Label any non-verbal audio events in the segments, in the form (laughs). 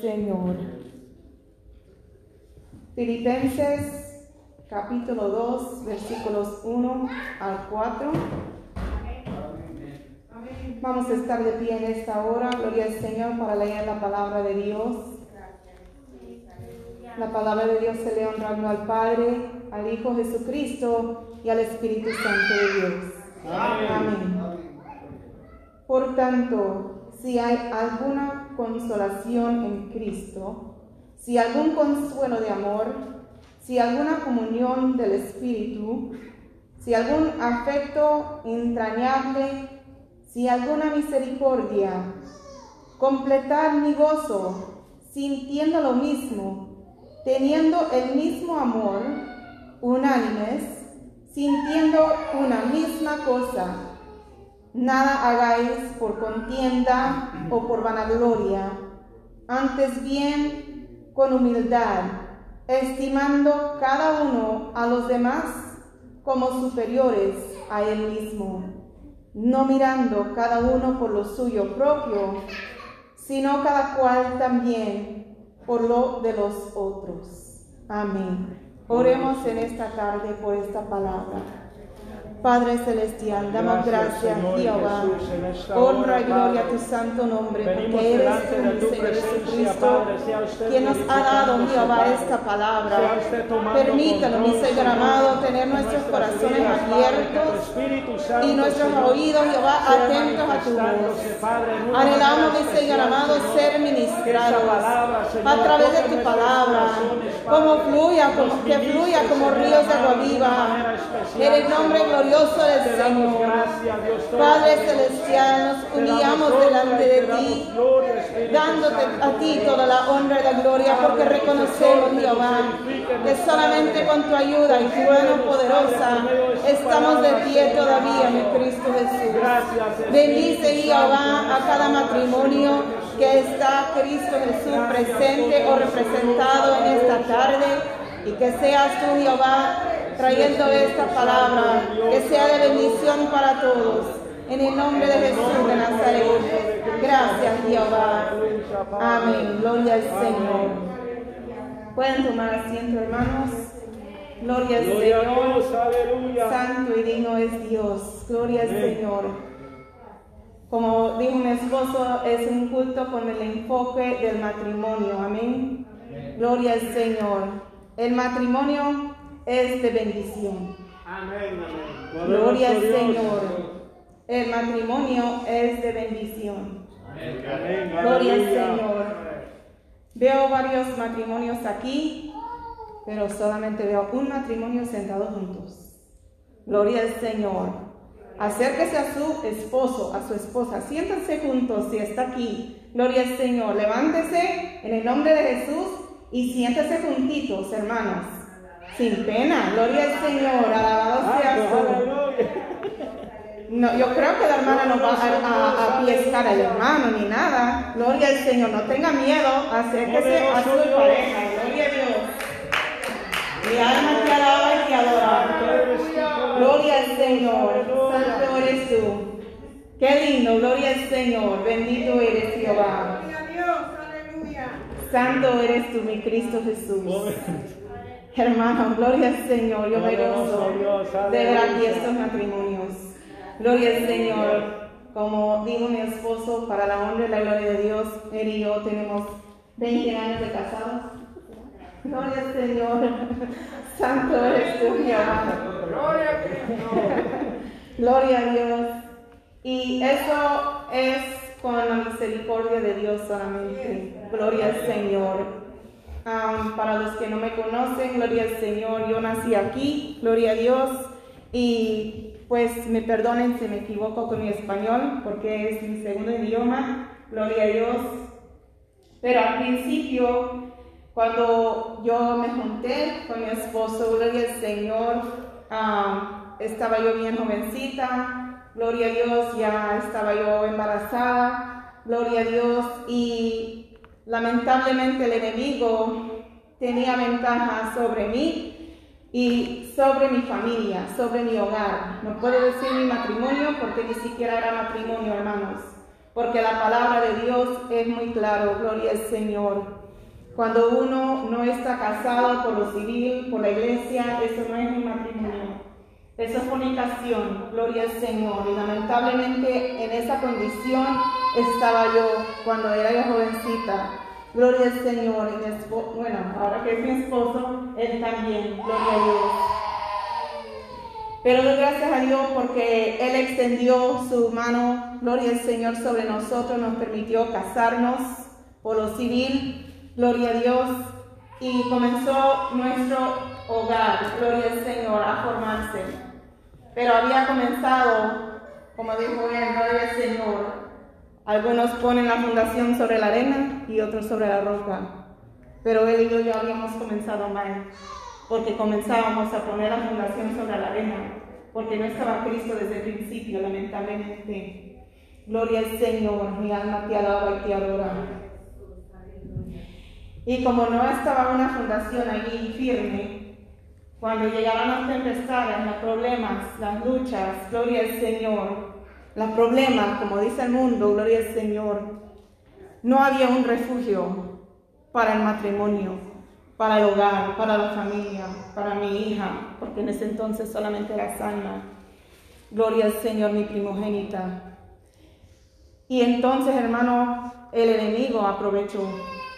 Señor. Filipenses capítulo 2, versículos 1 al 4. Vamos a estar de pie en esta hora, gloria al Señor, para leer la palabra de Dios. La palabra de Dios se le honrando al Padre, al Hijo Jesucristo y al Espíritu Santo de Dios. Amén. Por tanto, si hay alguna consolación en Cristo, si algún consuelo de amor, si alguna comunión del Espíritu, si algún afecto entrañable, si alguna misericordia, completar mi gozo, sintiendo lo mismo, teniendo el mismo amor, unánimes, sintiendo una misma cosa. Nada hagáis por contienda o por vanagloria, antes bien con humildad, estimando cada uno a los demás como superiores a él mismo, no mirando cada uno por lo suyo propio, sino cada cual también por lo de los otros. Amén. Oremos en esta tarde por esta palabra. Padre Celestial, damos gracias, Jehová. Honra y gloria a tu santo nombre, porque eres tú, Señor Jesucristo, quien nos ha dado, Jehová, esta palabra. Permítalo, mi Señor amado, tener nuestros corazones abiertos y nuestros oídos, Jehová, atentos a tu voz. Anhelamos, mi Señor amado, ser ministrados a través de tu palabra, como fluya, como que fluya como ríos de agua viva. En el nombre glorioso del Señor. Padre Celestial, nos humillamos delante de ti, dándote a ti toda la honra y la gloria, porque reconocemos, Jehová, que solamente con tu ayuda y tu mano poderosa estamos de pie todavía, mi Cristo Jesús. Bendice, Jehová, a cada matrimonio que está Cristo Jesús presente o representado en esta tarde y que seas tú, Jehová, trayendo esta palabra, que sea de bendición para todos. En el nombre de Jesús de Nazaret. Gracias, Jehová. Amén. Gloria al Señor. Pueden tomar asiento, hermanos. Gloria al Señor. Santo y digno es Dios. Gloria al Señor. Como dijo mi esposo, es un culto con el enfoque del matrimonio. Amén. Gloria al Señor. El matrimonio es de bendición. Amén, amén. Gloria al Señor. El matrimonio es de bendición. Amén, amén, Gloria al. Señor. Veo varios matrimonios aquí, pero solamente veo un matrimonio sentado juntos. Gloria al Señor. Acérquese a su esposo, a su esposa. Siéntanse juntos si está aquí. Gloria al Señor. Levántese en el nombre de Jesús y siéntese juntitos, hermanos. Sin pena. Gloria al Señor. Alabado sea su no, yo creo que la hermana no va a, a, a piescar al hermano ni nada. Gloria al Señor, no tenga miedo, acérquese a su pareja. Gloria a Dios. Mi alma te alaba y te adora. Gloria al Señor. Santo eres tú. Qué lindo, gloria al Señor. Bendito eres Jehová. Santo eres tú, mi Cristo Jesús. Hermano, gloria al Señor. Yo me gozo de ver aquí estos matrimonios. Gloria al Señor. Como dijo mi esposo, para la honra y la gloria de Dios, él y yo tenemos 20 años de casados. Gloria al Señor. (laughs) Santo eres tú, Jehová. Gloria a Dios. Y eso es con la misericordia de Dios solamente. Gloria al Señor. Am, para los que no me conocen, gloria al Señor, yo nací aquí, gloria a Dios. Y pues me perdonen si me equivoco con mi español, porque es mi segundo idioma, gloria a Dios. Pero al principio, cuando yo me junté con mi esposo, gloria al Señor, am, estaba yo bien jovencita, gloria a Dios, ya estaba yo embarazada, gloria a Dios, y lamentablemente el enemigo tenía ventaja sobre mí y sobre mi familia, sobre mi hogar. No puedo decir mi matrimonio porque ni siquiera era matrimonio, hermanos. porque la palabra de Dios es muy claro, gloria al Señor. Cuando uno no está casado por lo civil, por la iglesia, eso no es un matrimonio. Eso es fornicación, gloria al Señor. Y lamentablemente en esa condición estaba yo cuando era yo jovencita. Gloria al Señor. Y mi bueno, ahora que es mi esposo, él también, gloria a Dios. Pero doy gracias a Dios porque Él extendió su mano, gloria al Señor, sobre nosotros, nos permitió casarnos por lo civil gloria a Dios, y comenzó nuestro hogar, gloria al Señor, a formarse. Pero había comenzado, como dijo él, gloria al Señor. Algunos ponen la fundación sobre la arena y otros sobre la roca. Pero él y yo ya habíamos comenzado mal, porque comenzábamos a poner la fundación sobre la arena, porque no estaba Cristo desde el principio, lamentablemente. Gloria al Señor, mi alma te alaba y te adora. Y como no estaba una fundación allí firme, cuando llegaron las tempestades, los problemas, las luchas, gloria al Señor, los problemas, como dice el mundo, gloria al Señor, no había un refugio para el matrimonio, para el hogar, para la familia, para mi hija, porque en ese entonces solamente era sana. Gloria al Señor, mi primogénita. Y entonces, hermano, el enemigo aprovechó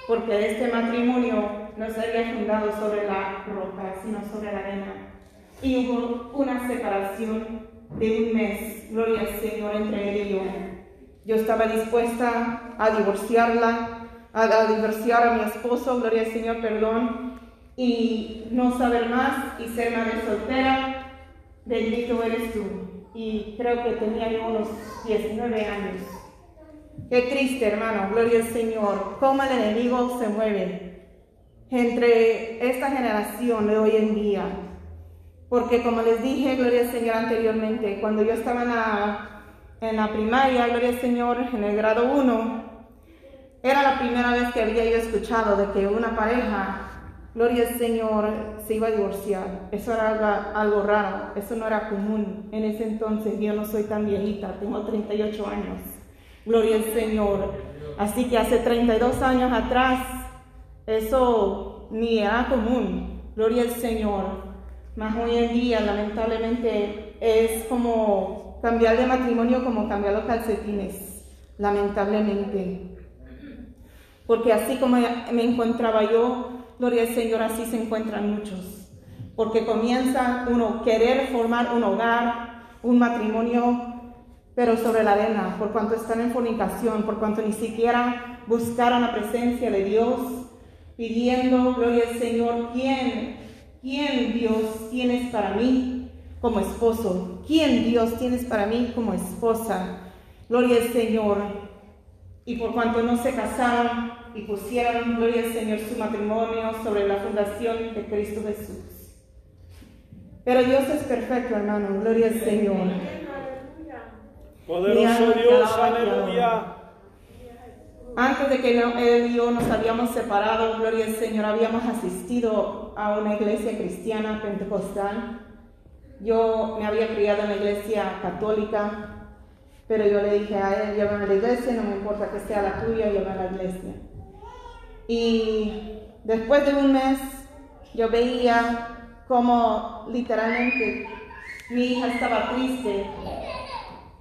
porque este matrimonio no se había fundado sobre la roca, sino sobre la arena. Y hubo una separación de un mes, gloria al Señor, entre él y yo. Yo estaba dispuesta a divorciarla, a, divorciar a mi esposo, gloria al Señor, perdón, y no saber más y ser madre soltera, bendito eres tú. Y creo que tenía yo unos 19 años. Qué triste, hermano, gloria al Señor, cómo el enemigo se mueve entre esta generación de hoy en día. Porque como les dije, gloria al Señor anteriormente, cuando yo estaba en la, en la primaria, gloria al Señor, en el grado 1, era la primera vez que había yo escuchado de que una pareja, gloria al Señor, se iba a divorciar. Eso era algo, algo raro, eso no era común. En ese entonces yo no soy tan viejita, tengo 38 años. Gloria al Señor. Así que hace 32 años atrás, eso ni era común. Gloria al Señor. Más hoy en día, lamentablemente, es como cambiar de matrimonio como cambiar los calcetines. Lamentablemente. Porque así como me encontraba yo, gloria al Señor, así se encuentran muchos. Porque comienza uno querer formar un hogar, un matrimonio pero sobre la arena, por cuanto están en fornicación, por cuanto ni siquiera buscaron la presencia de Dios, pidiendo, gloria al Señor, ¿quién, quién Dios tienes para mí como esposo? ¿Quién Dios tienes para mí como esposa? Gloria al Señor. Y por cuanto no se casaron y pusieron, gloria al Señor, su matrimonio sobre la fundación de Cristo Jesús. Pero Dios es perfecto, hermano, gloria al Señor. Poderoso Dios, aleluya. Antes de que él y yo nos habíamos separado, gloria al Señor, habíamos asistido a una iglesia cristiana pentecostal. Yo me había criado en la iglesia católica, pero yo le dije a él, llévame a la iglesia, no me importa que sea la tuya, llévame a la iglesia. Y después de un mes, yo veía como literalmente mi hija estaba triste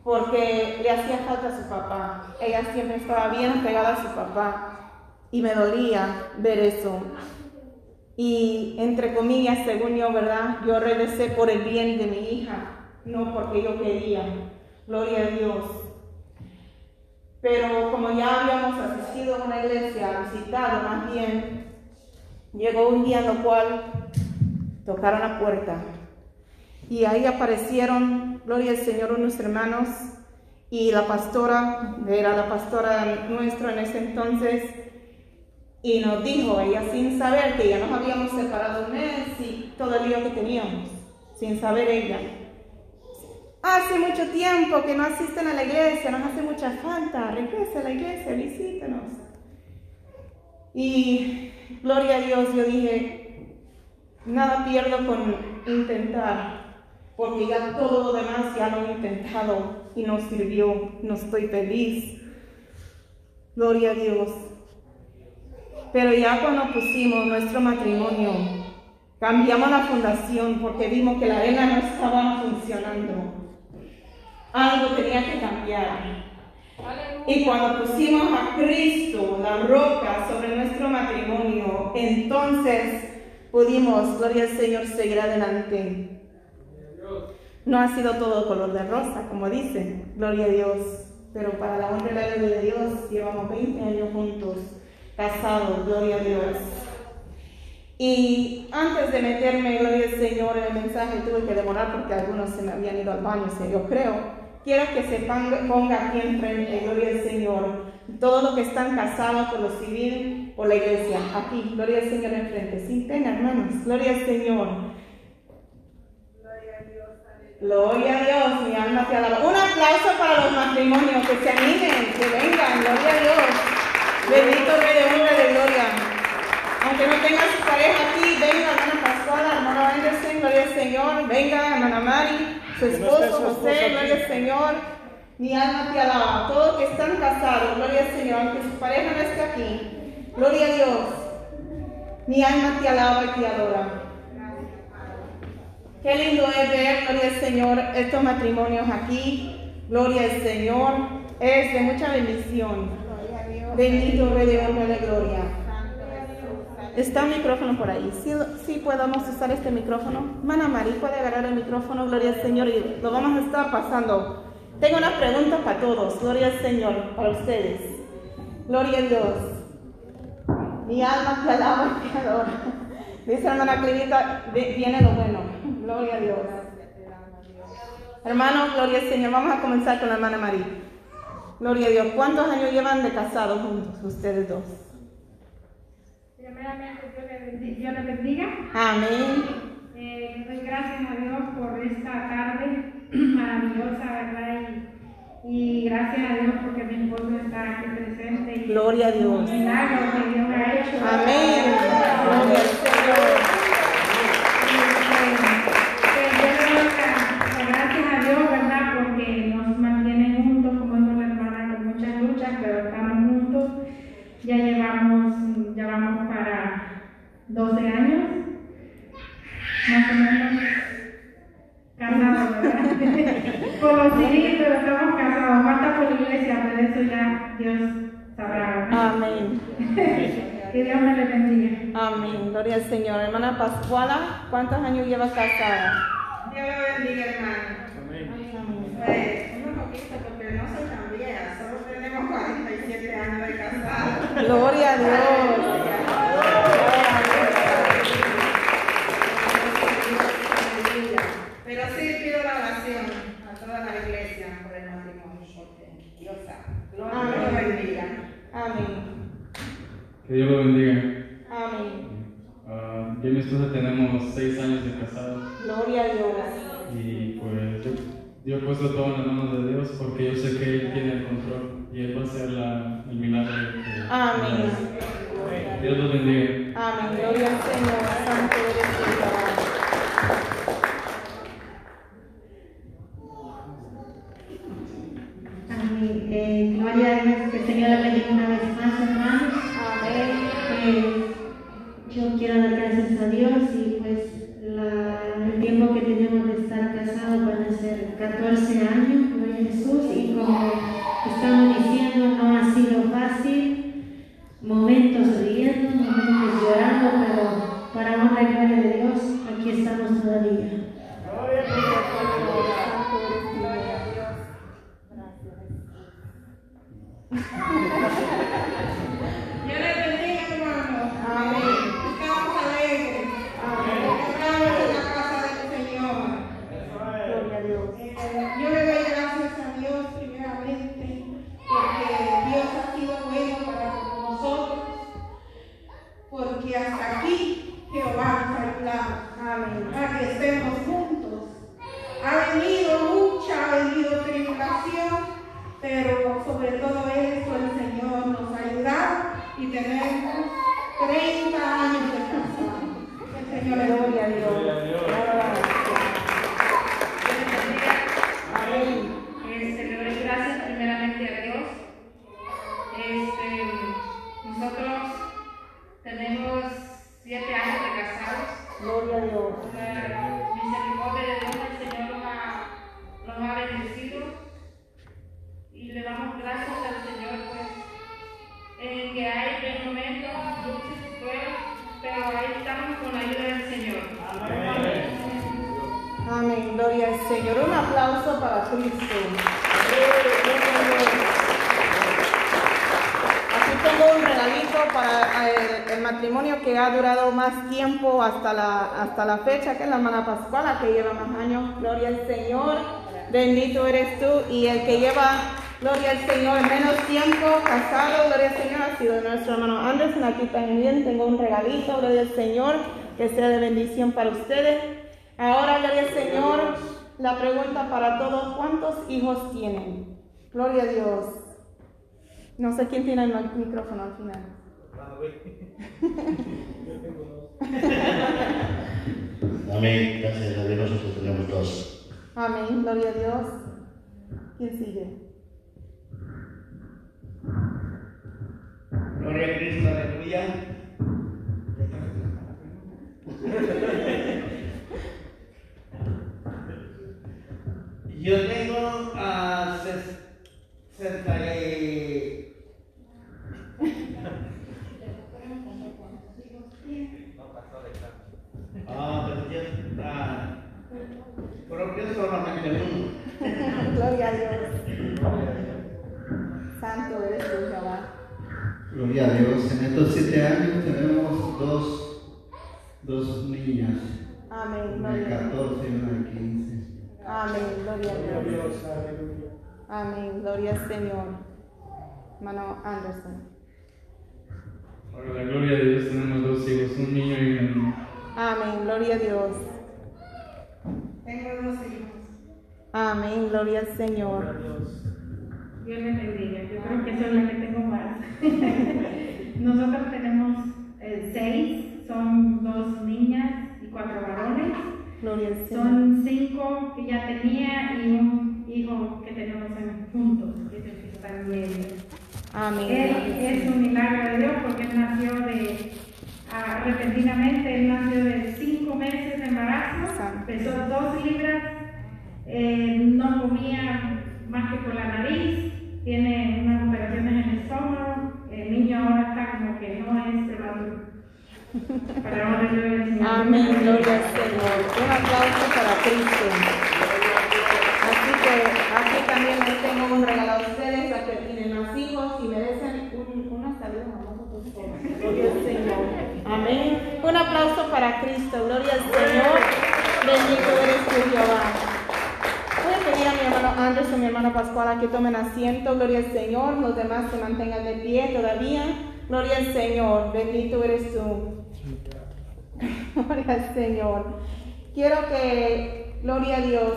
porque le hacía falta a su papá. Ella siempre estaba bien pegada a su papá y me dolía ver eso. Y entre comillas, según yo, ¿verdad? Yo regresé por el bien de mi hija, no porque yo quería. Gloria a Dios. Pero como ya habíamos asistido a una iglesia, visitado más bien, llegó un día en lo cual tocaron la puerta y ahí aparecieron, gloria al Señor, unos hermanos y la pastora, era la pastora nuestra en ese entonces, y nos dijo, ella sin saber que ya nos habíamos separado un mes y todo el lío que teníamos, sin saber ella. Hace mucho tiempo que no asisten a la iglesia, nos hace mucha falta, regrese a la iglesia, visítenos. Y gloria a Dios, yo dije, nada pierdo con intentar porque ya todo lo demás ya lo he intentado y no sirvió, no estoy feliz. Gloria a Dios. Pero ya cuando pusimos nuestro matrimonio, cambiamos la fundación porque vimos que la arena no estaba funcionando. Algo tenía que cambiar. Y cuando pusimos a Cristo, la roca, sobre nuestro matrimonio, entonces pudimos, gloria al Señor, seguir adelante. No ha sido todo color de rosa, como dicen, gloria a Dios, pero para la honra y la gloria de Dios llevamos 20 años juntos, casados, gloria a Dios. Y antes de meterme, gloria al Señor, en el mensaje tuve que demorar porque algunos se me habían ido al baño, yo creo. Quiero que se ponga aquí enfrente, gloria al Señor, todos los que están casados por lo civil, por la iglesia, aquí, gloria al Señor enfrente, sin pena, hermanos, gloria al Señor. Gloria a Dios, mi alma te alaba. Un aplauso para los matrimonios, que se animen, que vengan, gloria a Dios. Bendito Rey de honra de gloria. Aunque no tenga su pareja aquí, venga, hermana Pascuala, hermano Anderson, gloria al Señor. Venga, hermana Mari, su esposo José, gloria al Señor. Mi alma te alaba. Todos que están casados, gloria al Señor, aunque su pareja no esté aquí. Gloria a Dios. Mi alma te alaba y te adora. Qué lindo es ver, gloria al Señor, estos matrimonios aquí. Gloria al Señor. Es de mucha bendición. Bendito Rey de honra de gloria. Está un micrófono por ahí. ¿Sí, sí podemos usar este micrófono? Mana María puede agarrar el micrófono, gloria al Señor, y lo vamos a estar pasando. Tengo una pregunta para todos, gloria al Señor, para ustedes. Gloria a Dios. Mi alma te alaba (laughs) y te adora. Dice hermana Clinita, viene lo bueno. Gloria a Dios. Hermano, gloria al Señor. Vamos a comenzar con la hermana María. Gloria a Dios. ¿Cuántos años llevan de casados juntos ustedes dos? Primeramente, Dios les bendiga. Amén. Eh, doy gracias a Dios por esta tarde (clears throat) maravillosa, ¿verdad? Y, y, gracias a Dios porque mi esposo está aquí presente. Y Gloria a Dios. Milagro que Dios ha hecho. Amén. Gloria al Señor. Gracias a Dios, ¿verdad? Porque nos mantienen juntos, como dijo la hermana, con muchas luchas, pero estamos juntos. Ya llevamos, ya vamos para 12 años, más o menos casados, ¿verdad? por lo civil, pero estamos casados. Falta por la iglesia, pero eso ya Dios sabrá. ¿verdad? Amén. Que Dios me le bendiga. Amén. Gloria al Señor. Hermana Pascuala, ¿cuántos años lleva casada? Dios lo bendiga, hermano. Amén. Pues, unos poquitos, porque no soy tan vieja, solo tenemos 47 años de casada. Gloria a Dios. A toda la iglesia por el matrimonio, porque Dios sabe. Dios lo bendiga. Amén. Que Dios lo bendiga. Amén. Ah, yo y mi esposa tenemos seis años de casados Gloria a Dios. y pues yo, yo he puesto todo en las manos de Dios porque yo sé que Él tiene el control y Él va a hacer la, el milagro. Amén. Dios los bendiga. Amén. Gloria al Señor. Santo eres Tenemos siete años de casados. Gloria a Dios. La misericordia de Dios, el Señor nos ha, nos ha bendecido. Y le damos gracias al Señor, pues, en que hay momentos dulces pruebas, pero ahí estamos con la ayuda del Señor. Amén. Amén. Gloria al Señor. Un aplauso para Cristo. Para el, el matrimonio que ha durado más tiempo hasta la, hasta la fecha, que es la hermana Pascuala, que lleva más años. Gloria al Señor. Bendito eres tú. Y el que lleva, gloria al Señor, menos tiempo casado, gloria al Señor, ha sido nuestro hermano Anderson. Aquí también tengo un regalito, gloria al Señor, que sea de bendición para ustedes. Ahora, gloria al Señor, la pregunta para todos, ¿cuántos hijos tienen? Gloria a Dios. No sé quién tiene el micrófono al final. (laughs) Amén. Gracias a Dios nosotros tenemos dos. Amén, gloria a Dios. ¿Quién sigue? Gloria a Cristo, aleluya. Yo tengo a 60 y... Ah, pero. Ah, propio solamente uno. Gloria a Dios. Santo eres tú, Jehová. Gloria a Dios. En estos siete años tenemos dos, dos niñas, Amén, una de gloria a Dios. 14 y una de 15. Amén, gloria a Dios. Amén, gloria al Señor. Hermano Anderson. Para la gloria de Dios tenemos dos hijos, un niño y una niña. Amén, gloria a Dios. Tengo dos hijos. Amén, gloria al Señor. Dios les bendiga. Yo creo que soy la que tengo más. (laughs) Nosotros tenemos eh, seis, son dos niñas y cuatro varones. Gloria al Señor. Son cinco que ya tenía y un hijo que tenemos en- juntos, que es el que está en medio. Amén. Él es un milagro de Dios porque él nació de ah, repentinamente, él nació de cinco meses de embarazo, pesó dos libras, eh, no comía más que por la nariz, tiene unas operaciones en el estómago, el niño ahora está como que no es de maduro. Para honra y gloria del Señor. Amén, gloria al Señor. Un aplauso para Cristo. Así que aquí también les tengo un regalo a ustedes, a que tienen más hijos y merecen un, una salud hermosa, por favor. Gloria al Señor. Amén. Un aplauso para Cristo. Gloria al Señor. Bendito eres tú, Jehová. A pedir a mi hermano Anderson, mi hermano Pascual, que tomen asiento. Gloria al Señor. Los demás se mantengan de pie todavía. Gloria al Señor. Bendito eres tú. Gloria al Señor. Quiero que, gloria a Dios,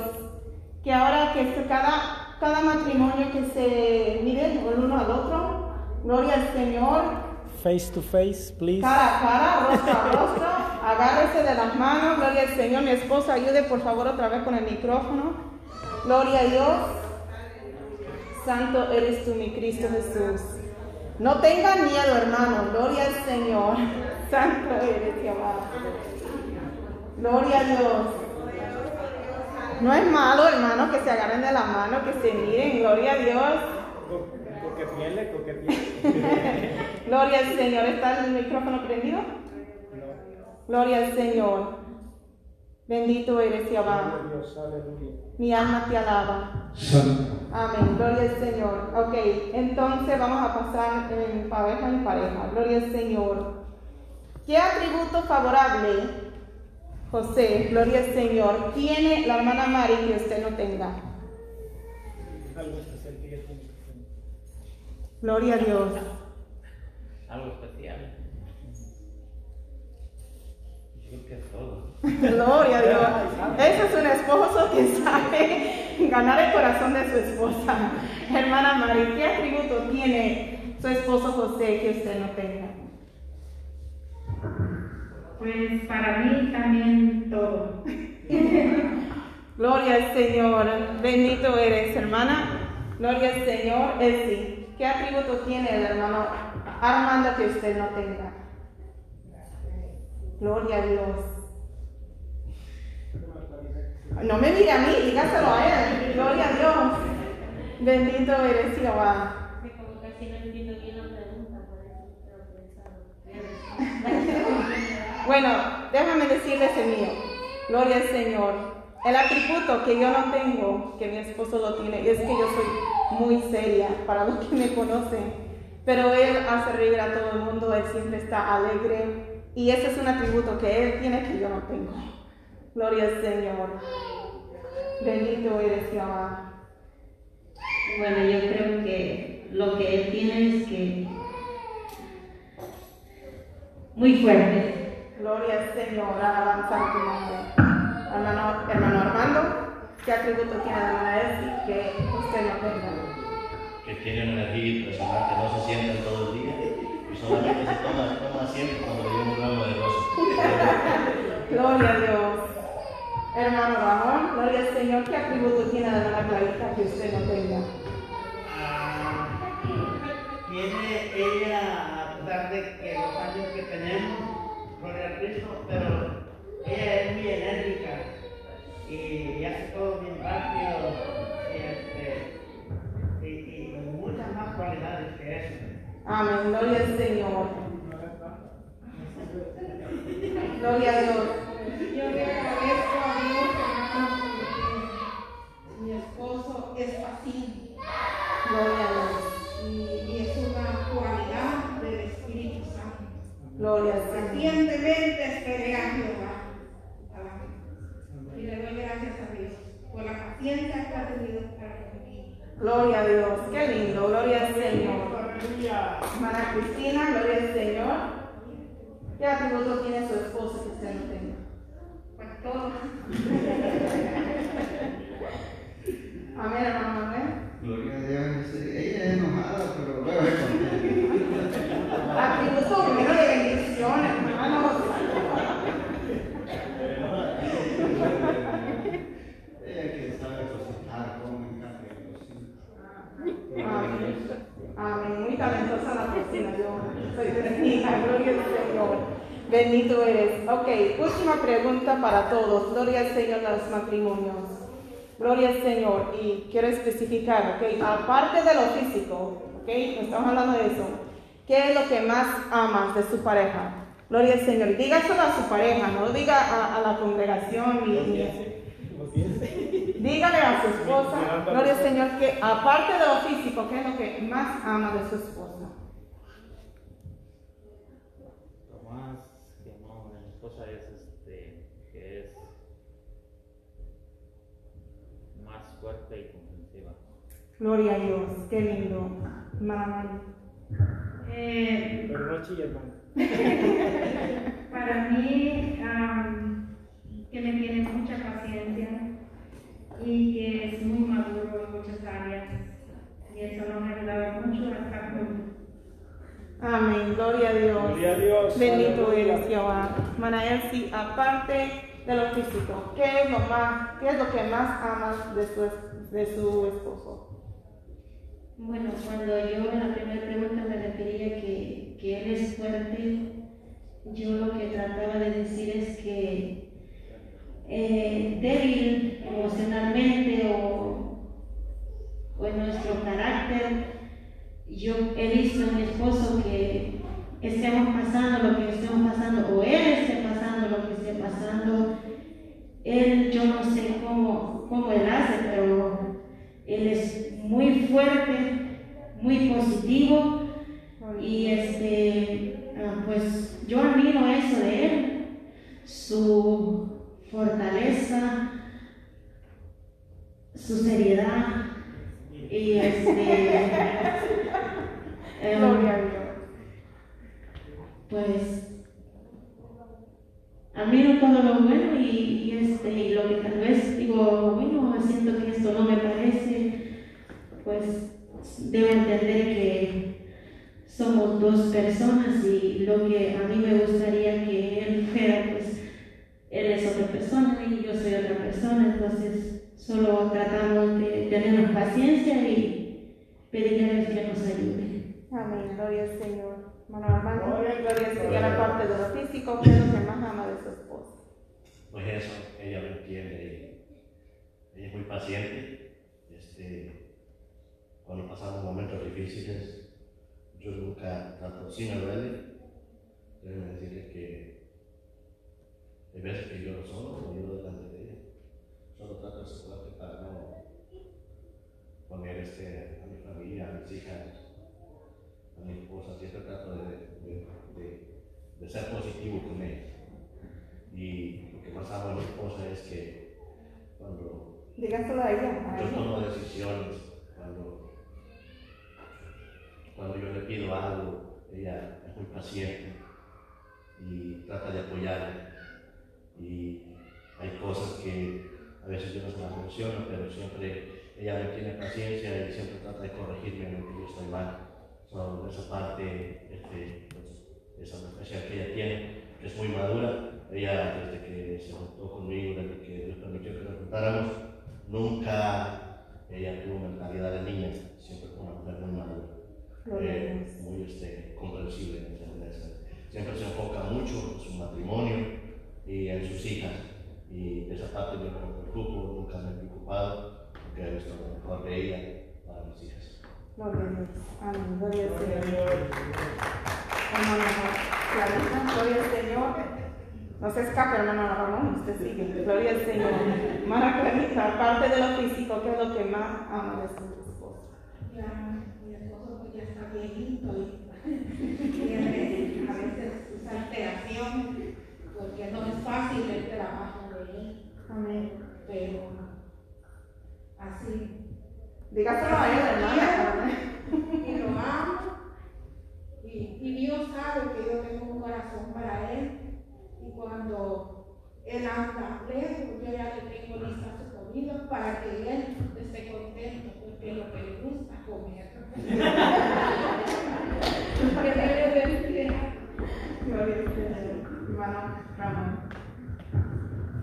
que ahora que cada, cada matrimonio que se mire el uno al otro, gloria al Señor, Face to face, please. cara a cara, rostro a rostro, agárrese de las manos, gloria al Señor. Mi esposa, ayude por favor otra vez con el micrófono. Gloria a Dios. Santo eres tú, mi Cristo Jesús. No tengan miedo, hermano. Gloria al Señor. (laughs) Santo eres Jehová. Gloria a Dios. No es malo, hermano, que se agarren de la mano, que se miren. Gloria a Dios. Coquetiele. (laughs) Gloria al Señor. ¿Está el micrófono prendido? Gloria al Señor. Bendito eres Jehová. Mi alma te alaba. Amén. Gloria al Señor. Ok, entonces vamos a pasar en pareja en pareja. Gloria al Señor. ¿Qué atributo favorable, José, gloria al Señor, tiene la hermana Mari que usted no tenga? Algo especial que ella tiene. Gloria a Dios. Algo especial. Yo creo que es todo. Gloria a Dios. Ese es un esposo que sabe ganar el corazón de su esposa. Hermana Mari, ¿qué atributo tiene su esposo José que usted no tenga? Pues para mí también todo. Gloria al Señor. Bendito eres, hermana. Gloria al Señor. Esi, ¿qué atributo tiene el hermano Armando que usted no tenga? Gloria a Dios. No me mire a mí, dígaselo a él. Gloria a Dios. Bendito eres Jehová. (laughs) Bueno, déjame decirles el mío. Gloria al Señor. El atributo que yo no tengo, que mi esposo lo tiene, es que yo soy muy seria para los que me conocen. Pero él hace reír a todo el mundo, él siempre está alegre. Y ese es un atributo que él tiene que yo no tengo. Gloria al Señor. Bendito eres Jehová. Bueno, yo creo que lo que él tiene es que muy fuerte. Gloria al Señor, alabanza a tu nombre. Hermano, hermano Armando, ¿qué atributo tiene la hermana Elsie que usted no tenga? que tiene una energía impresionante, no se sienta todo el día y solamente se toma, toma siempre cuando le un ramo de rosas. (laughs) Gloria a Dios. Hermano Ramón, gloria al Señor, ¿qué atributo tiene la hermana Clarita que usted no tenga? Ah, tiene ella, a pesar de que los años que tenemos, gloria a Cristo, pero ella es muy enérgica y, hace todo bien rápido y, este, y, y muchas más cualidades que eso. Amén, gloria al Señor. Gloria a Dios. Yo le agradezco a Dios, hermanos, porque mi esposo es paciente Gloria a Dios. y, y es una cualidad del Espíritu Santo. Gloria al Señor. Pacientemente esperé a Jehová. Amén. Le doy gracias a Dios por la paciencia que ha tenido para conmigo. Gloria a Dios. Qué lindo. Gloria al Señor. Hermana Cristina, gloria al Señor. ¿Qué atributo tiene su esposo que usted no tenga? Pues todo. Amén, hermano Manuel. Gloria a Dios. sí, Ella es enojada, pero luego es contenta. Atributo primero de bendición, hermanos. Ella que sabe cocinar, come, encanta y cocina. Amén. Amén. Muy talentosa la cocina. Yo soy hija. Gloria al Señor. Bendito eres. Ok, última pregunta para todos. Gloria al Señor de los matrimonios. Gloria al Señor. Y quiero especificar, ok, aparte de lo físico, ok, estamos hablando de eso. ¿Qué es lo que más amas de su pareja? Gloria al Señor. Dígaselo a su pareja, no diga a, a la congregación ni. Dígale a su esposa, gloria al Señor, que aparte de lo físico, ¿qué es lo que más ama de su esposa? Lo más que amo de mi esposa es este, que es más fuerte y comprensiva. Gloria a Dios, qué lindo. Hermana Eh, Pero no chilla, hermano. (laughs) para mí, que me tiene mucha paciencia y que es muy maduro en muchas áreas. Y eso nos ha ayudado mucho a estar juntos. Amén, gloria a Dios. Gloria a Dios. Bendito Aleluya. eres Jehová. Hermana Elsie, aparte de lo físico, ¿qué es lo, más, qué es lo que más amas de su, de su esposo? Bueno, cuando yo en la primera pregunta me refería que, que él es fuerte, yo lo que trataba de decir es que eh, débil emocionalmente o, o en nuestro carácter, yo he visto en mi esposo que estemos pasando lo que estemos pasando o él esté pasando lo que esté pasando, él yo no sé cómo, cómo él hace, pero él es muy fuerte, muy positivo y este, ah, pues yo admiro eso de él, su fortaleza, su seriedad y este, (laughs) Gloria a Dios. pues admiro todo lo bueno y, y, este, y lo que tal vez digo, bueno, siento que esto no me parece, pues debo entender que somos dos personas y lo que a mí me gustaría que él fuera, pues él es otra persona y yo soy otra persona, entonces solo tratamos de tener paciencia y pedirle a Dios que nos ayude. Amén, gloria al Señor. Hermano Armando, gloria al Señor, aparte de lo físico, ¿qué es lo que más ama de su esposa? Pues eso, ella lo entiende. Ella es muy paciente. Este, cuando pasamos momentos difíciles, yo nunca sí me duele. Déjenme decirles que de ver que lloro solo o lloro delante de ella. Solo trato de asegurarme para no poner este, a mi familia, a mis hijas, a mi esposa, siempre trato de, de, ser positivo con ellas. Y lo que más amo a mi esposa es que cuando yo tomo decisiones, cuando, cuando yo le pido algo, ella es muy paciente y trata de apoyarme. Y hay cosas que a veces yo no se las menciono, pero siempre ella me tiene paciencia y siempre trata de corregirme en lo que yo estoy mal. So, esa parte, este, pues, esa especial que ella tiene, que es muy madura, ella desde que se juntó conmigo, desde que Dios permitió que nos juntáramos, nunca ella tuvo mentalidad de niña, siempre fue una mujer muy madura, eh, muy este, comprensible. Siempre se enfoca mucho en su matrimonio y en sus hijas. Y de esa parte yo no me preocupo, nunca me he preocupado, porque he visto lo mejor de ella para mis hijas. Gloria a Dios. Amén. Gloria al Señor. Hermano Clarita, gloria al Señor. No se escape, hermano Ramón, usted sigue. Gloria al Señor. Hermana Clarita, aparte de lo físico, ¿qué es lo que más ama de su esposo? Ya, mi esposo pues ya está viejito y (laughs) tiene a veces sus alteraciones porque no es fácil el trabajo él, Amén. pero así. Dígaselo a ella, hermana. Y lo amo y, y Dios sabe que yo tengo un corazón para él y cuando él anda lejos yo ya le tengo lista su comida para que él esté contento porque es lo que le gusta comer. (laughs) Que Dios le bendiga. Gloria al Señor. Hermano Ramón.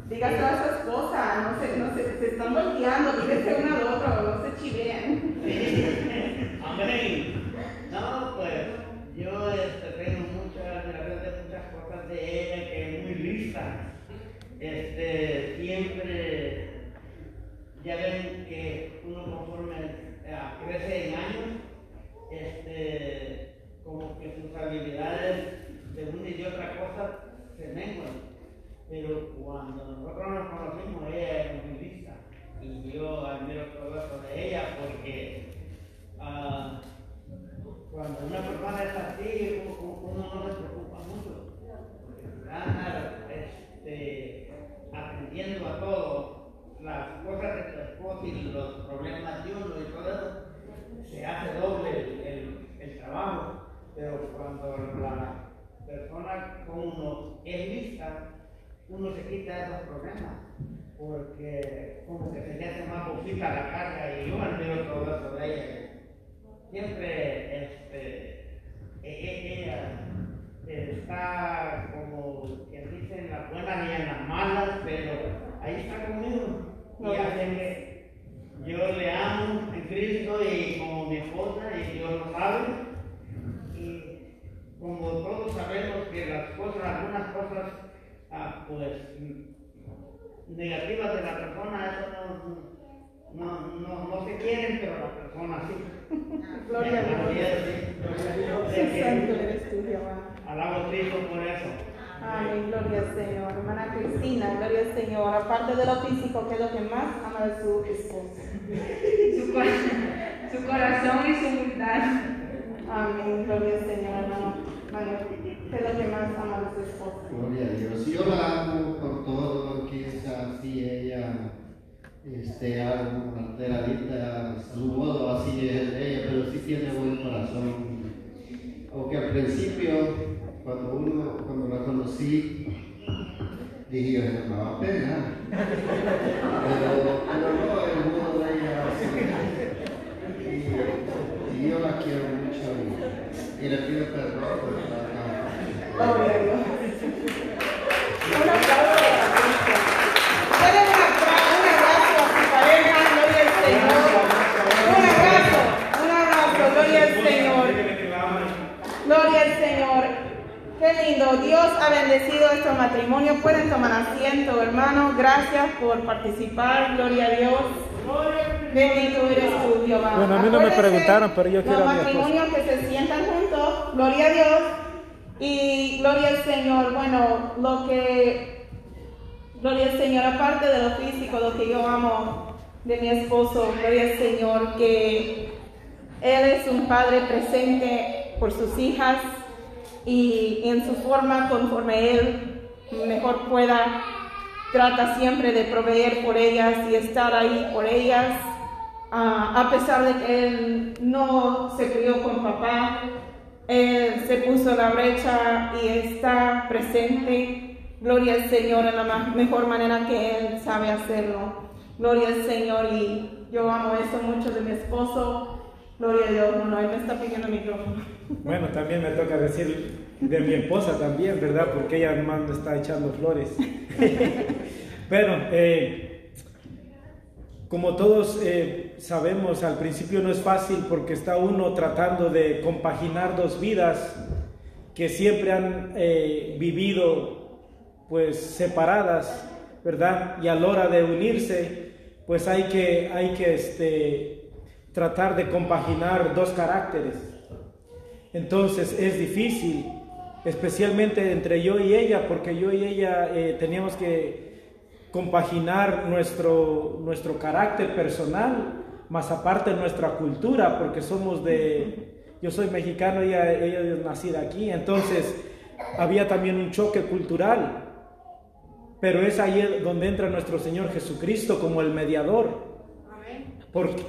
Dígaselo a su esposa, no se, no se, se están volteando, dígase uno al otro, no se chivean. Amén. No, pues yo este, tengo muchas, de repente muchas cosas de ella que es muy lista. Este, siempre, ya ven que uno conforme eh, crece en años, este, como que sus habilidades de una y de otra cosa se menguan. Pero cuando nosotros nos conocimos, ella era muy lista. Y yo admiro todo eso de ella porque Ah, cuando una persona es así, uno no se preocupa mucho. porque Está este, atendiendo a todo, las cosas de tu esposo y los problemas de uno y todo eso, se hace doble el, el- trabajo. Pero cuando la persona con uno es lista, uno se quita esos problemas. Porque como que se le hace más poquita la carga y yo admiro todo eso de ella. Siempre este, e- e- ella está como quien dice en las buenas y en las malas, pero ahí está conmigo. Y que yo le amo en Cristo y como mi esposa y Dios lo sabe. Y como todos sabemos que las cosas, algunas cosas, ah, pues negativas de la persona, eso no, no, no, no se quieren, pero la persona sí. (laughs) Gloria a Dios. sí. Sí, santo eres tú, Jehová. Alabo a Cristo por eso. Amén, gloria al Señor. Hermana Cristina, gloria al Señor. Aparte de lo físico, ¿qué es lo que más ama de su esposo? Su, cor- su corazón y su humildad. Amén, gloria al Señor, hermano. Bueno, ¿qué es lo que más ama de su esposo? Gloria a Dios. Yo la amo por todo lo que es así ella, este, algo alteradita, a su modo así es ella, pero sí tiene buen corazón. Aunque al principio, cuando uno, cuando la conocí, dije yo, "Esa me va a pegar. Pero, pero no, el modo de ella. Y, yo la quiero mucho y, y le pido perdón por. Gloria a Dios. Un aplauso para Cristo. Un abrazo a su pareja, gloria al Señor. Un abrazo, un abrazo, gloria al Señor. Gloria al Señor. Qué lindo. Dios ha bendecido este matrimonio. Pueden tomar asiento, hermano. Gracias por participar. Gloria a Dios. Bendito eres tú, Jehová. Bueno, a mí no me preguntaron, pero yo quiero Los matrimonios que se sientan juntos. Gloria a Dios. Y gloria al Señor. Bueno, lo que. Gloria al Señor. Aparte de lo físico, lo que yo amo de mi esposo. Gloria al Señor. Que Él es un padre presente por sus hijas. y en su forma, conforme Él mejor pueda, trata siempre de proveer por ellas y estar ahí por ellas. Ah, a pesar de que Él no se crió con papá, Él se puso la brecha y está presente. Gloria al Señor en la mejor manera que Él sabe hacerlo. Gloria al Señor y yo amo eso mucho de mi esposo. Gloria a Dios, no, Él me está pidiendo el micrófono. (laughs) Bueno, también me toca decir de mi esposa también, ¿verdad? Porque ella más está echando flores. (laughs) Pero, eh, como todos eh, sabemos, al principio no es fácil porque está uno tratando de compaginar dos vidas que siempre han eh, vivido pues separadas, ¿verdad? Y a la hora de unirse, pues hay que, hay que este, tratar de compaginar dos caracteres. Entonces es difícil, especialmente entre yo y ella, porque yo y ella eh, teníamos que compaginar nuestro, nuestro carácter personal, más aparte nuestra cultura, porque somos de, yo soy mexicano y ella, ella es nacida aquí, entonces había también un choque cultural, pero es ahí donde entra nuestro Señor Jesucristo como el mediador, porque,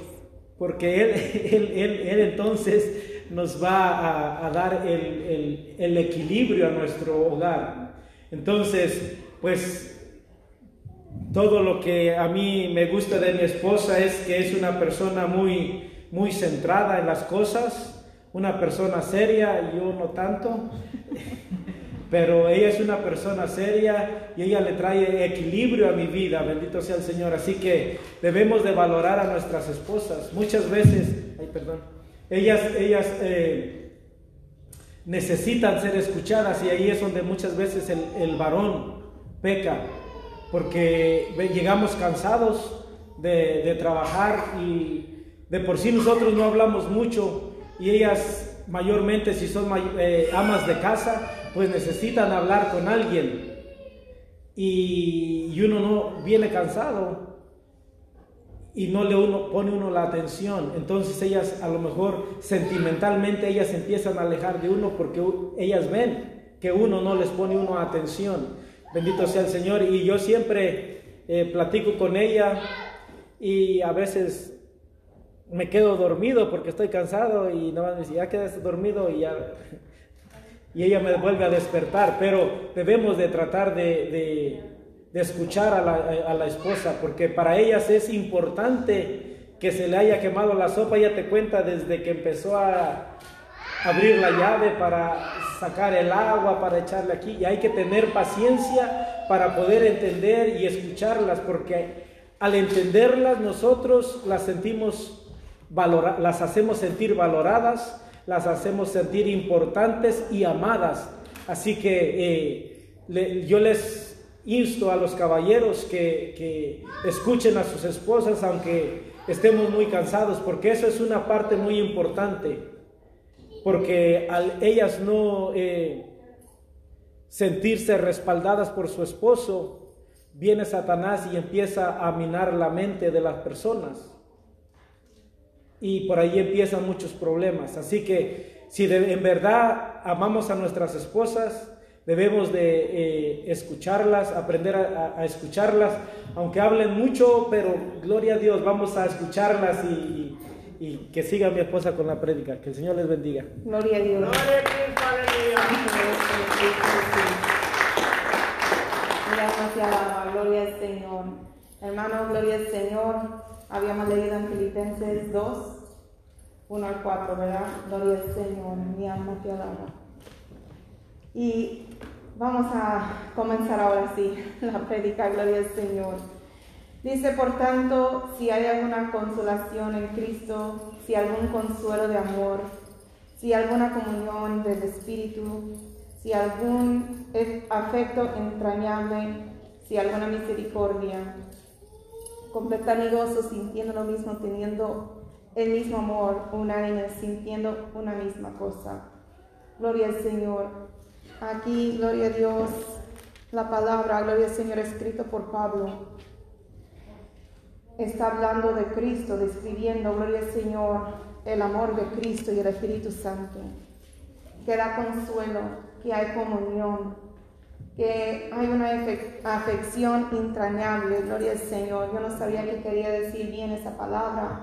porque él, (laughs) él, él, él entonces nos va a, a dar el, el, el, equilibrio a nuestro hogar. Entonces, pues todo lo que a mí me gusta de mi esposa es que es una persona muy, muy centrada en las cosas, una persona seria, yo no tanto, (laughs) pero ella es una persona seria y ella le trae equilibrio a mi vida, bendito sea el Señor. Así que debemos de valorar a nuestras esposas. Muchas veces, ay perdón, ellas, ellas eh, necesitan ser escuchadas y ahí es donde muchas veces el, el varón peca, porque llegamos cansados de, trabajar y de por sí nosotros no hablamos mucho y ellas mayormente si son eh, amas de casa pues necesitan hablar con alguien y, y uno no viene cansado y no le uno, pone uno la atención. Entonces ellas a lo mejor sentimentalmente ellas empiezan a alejar de uno porque ellas ven que uno no les pone uno atención. Bendito sea el Señor. Y yo siempre eh, platico con ella y a veces me quedo dormido porque estoy cansado y nada me ya quedas dormido y ya... (laughs) Y ella me vuelve a despertar, pero debemos de tratar de, de de escuchar a la, a la, esposa, porque para ellas es importante que se le haya quemado la sopa, ella te cuenta desde que empezó a abrir la llave para sacar el agua, para echarle aquí, y hay que tener paciencia para poder entender y escucharlas, porque al entenderlas nosotros las sentimos, valora, las hacemos sentir valoradas, las hacemos sentir importantes y amadas, así que eh, yo les insto a los caballeros que, escuchen a sus esposas aunque estemos muy cansados, porque eso es una parte muy importante, porque al ellas no eh, sentirse respaldadas por su esposo, viene Satanás y empieza a minar la mente de las personas. Y por ahí empiezan muchos problemas. Así que si en verdad amamos a nuestras esposas, Debemos de eh, escucharlas, aprender a, escucharlas, aunque hablen mucho, pero gloria a Dios, vamos a escucharlas y, y, que siga mi esposa con la prédica. Que el Señor les bendiga. Gloria a Dios. Gloria a Cristo, aleluya. Gloria al Señor. Hermano, gloria al Señor. Habíamos leído en Filipenses 2, 1 al 4, ¿verdad? Gloria al Señor. Mi alma te alaba. Y vamos a comenzar ahora sí (laughs) la prédica, gloria al Señor. Dice, por tanto, si hay alguna consolación en Cristo, si algún consuelo de amor, si alguna comunión del Espíritu, si algún afecto entrañable, si alguna misericordia, completad mi gozo sintiendo lo mismo, teniendo el mismo amor, unánime, sintiendo una misma cosa. Gloria al Señor. Aquí, gloria a Dios, la palabra, gloria al Señor, escrito por Pablo. Está hablando de Cristo, describiendo, gloria al Señor, el amor de Cristo y el Espíritu Santo, que da consuelo, que hay comunión, que hay una afección entrañable, gloria al Señor. Yo no sabía que quería decir bien esa palabra,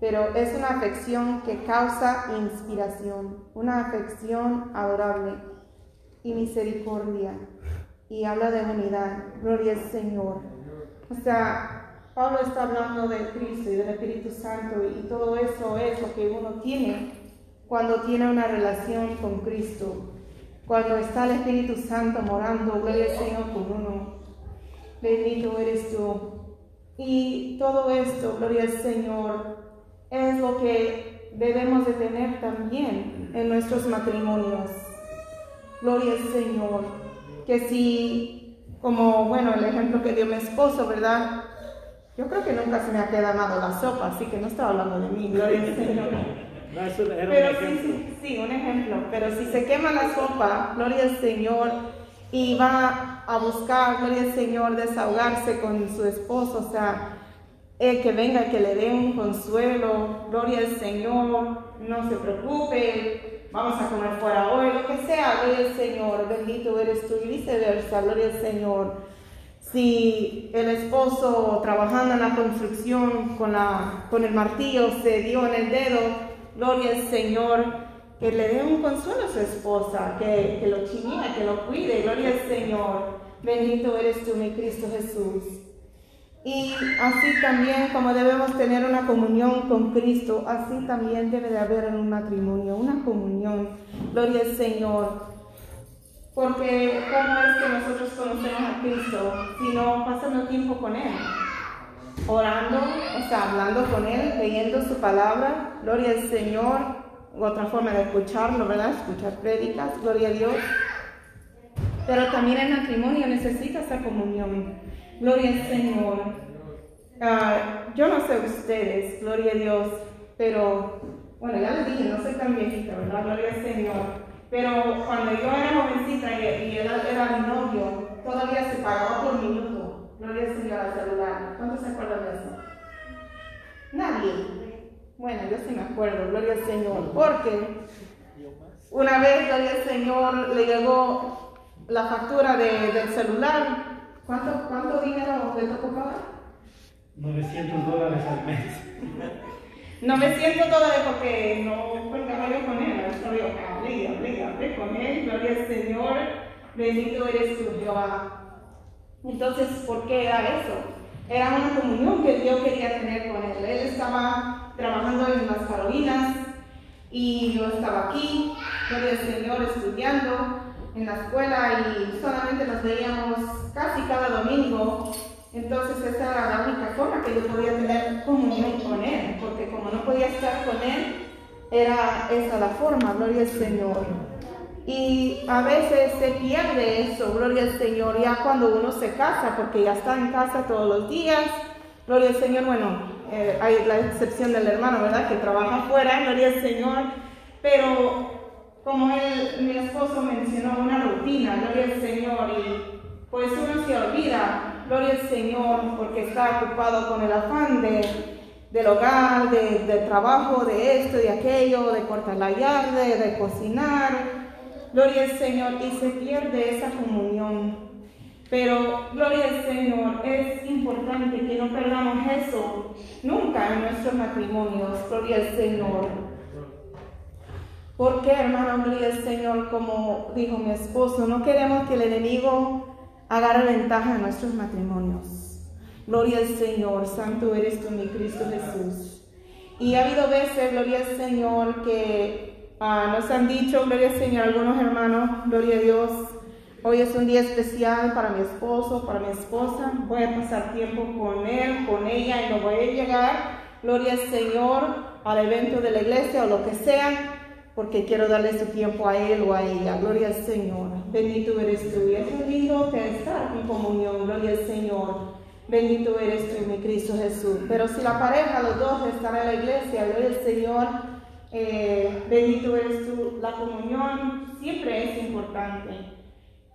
pero es una afección que causa inspiración, una afección adorable y misericordia, y habla de unidad, gloria al Señor. O sea, Pablo está hablando de Cristo y del Espíritu Santo, y todo eso es lo que uno tiene cuando tiene una relación con Cristo cuando está el Espíritu Santo morando, gloria al Señor con uno. Bendito eres tú. Y todo esto, gloria al Señor, es lo que debemos de tener también en nuestros matrimonios. Gloria al Señor. Que si, como, bueno, el ejemplo que dio mi esposo, ¿verdad? Yo creo que nunca se me ha quedado la sopa, así que no estaba hablando de mí, gloria (laughs) al Señor. Pero sí, sí, sí, un ejemplo. Pero si se quema la sopa, gloria al Señor, y va a buscar, gloria al Señor, desahogarse con su esposo, o sea, el que venga, que le dé un consuelo, gloria al Señor, no se preocupe, vamos a comer fuera hoy, lo que sea, gloria al Señor, bendito eres tú, y viceversa, gloria al Señor. Si el esposo trabajando en la construcción con, la, con el martillo se dio en el dedo, Gloria al Señor, que le dé un consuelo a su esposa, que, que lo chinea, que lo cuide. Gloria al Señor. Bendito eres tú, mi Cristo Jesús. Y así también como debemos tener una comunión con Cristo, así también debe de haber en un matrimonio, una comunión. Gloria al Señor. Porque ¿cómo es que nosotros conocemos a Cristo si no pasando tiempo con Él? orando, o sea, hablando con Él, leyendo su palabra, gloria al Señor, otra forma de escucharlo, ¿verdad? Escuchar prédicas, gloria a Dios. Pero también el matrimonio necesita esa comunión, gloria al Señor. Ah, yo no sé ustedes, gloria a Dios, pero, bueno, ya les dije, no soy tan viejita, ¿verdad? Gloria al Señor. Pero cuando yo era jovencita y, y él era mi novio, todavía se pagaba por minuto Gloria al Señor al celular. ¿Cuántos se acuerdan de eso? Nadie. Bueno, yo sí me acuerdo, gloria al Señor. Porque una vez, gloria al Señor, le llegó la factura de, del celular. ¿Cuánto, ¿Cuánto dinero le tocó pagar? 900 dólares al mes. (laughs) 900 dólares porque no contaba yo con él. Yo hablé, hablé, hablé con él. Gloria al Señor. Bendito eres tú, Jehová. Entonces, ¿por qué era eso? Era una comunión que Dios quería tener con él. Él estaba trabajando en las Carolinas y yo estaba aquí, gloria al Señor, estudiando en la escuela y solamente nos veíamos casi cada domingo. Entonces esa era la única forma que yo podía tener comunión con Él, porque como no podía estar con Él, era esa la forma, gloria al Señor. Y a veces se pierde eso, gloria al Señor, ya cuando uno se casa, porque ya está en casa todos los días. Gloria al Señor, bueno, eh, hay la excepción del hermano, ¿verdad? Que trabaja afuera, gloria al Señor. Pero como él, mi esposo mencionó, una rutina, gloria al Señor. Y pues uno se olvida, gloria al Señor, porque está ocupado con el afán de, del hogar, de, del trabajo, de esto, de aquello, de cortar la yarda, de cocinar Gloria al Señor y se pierde esa comunión. Pero, gloria al Señor, es importante que no perdamos eso nunca en nuestros matrimonios. Gloria al Señor. Porque, hermano, gloria al Señor, como dijo mi esposo, no queremos que el enemigo agarre ventaja en nuestros matrimonios. Gloria al Señor, santo eres tú, mi Cristo Jesús. Y ha habido veces, gloria al Señor, que Ah, nos han dicho, gloria al Señor, algunos hermanos, gloria a Dios. Hoy es un día especial para mi esposo, para mi esposa. Voy a pasar tiempo con él, con ella y no voy a llegar, gloria al Señor, al evento de la iglesia o lo que sea, porque quiero darle su tiempo a él o a ella. Gloria al Señor. Bendito eres tú. Y es lindo que estar en comunión. Gloria al Señor. Bendito eres tú, mi Cristo Jesús. Pero si la pareja, los dos están en la iglesia, gloria al Señor eh, bendito eres tú, la comunión siempre es importante.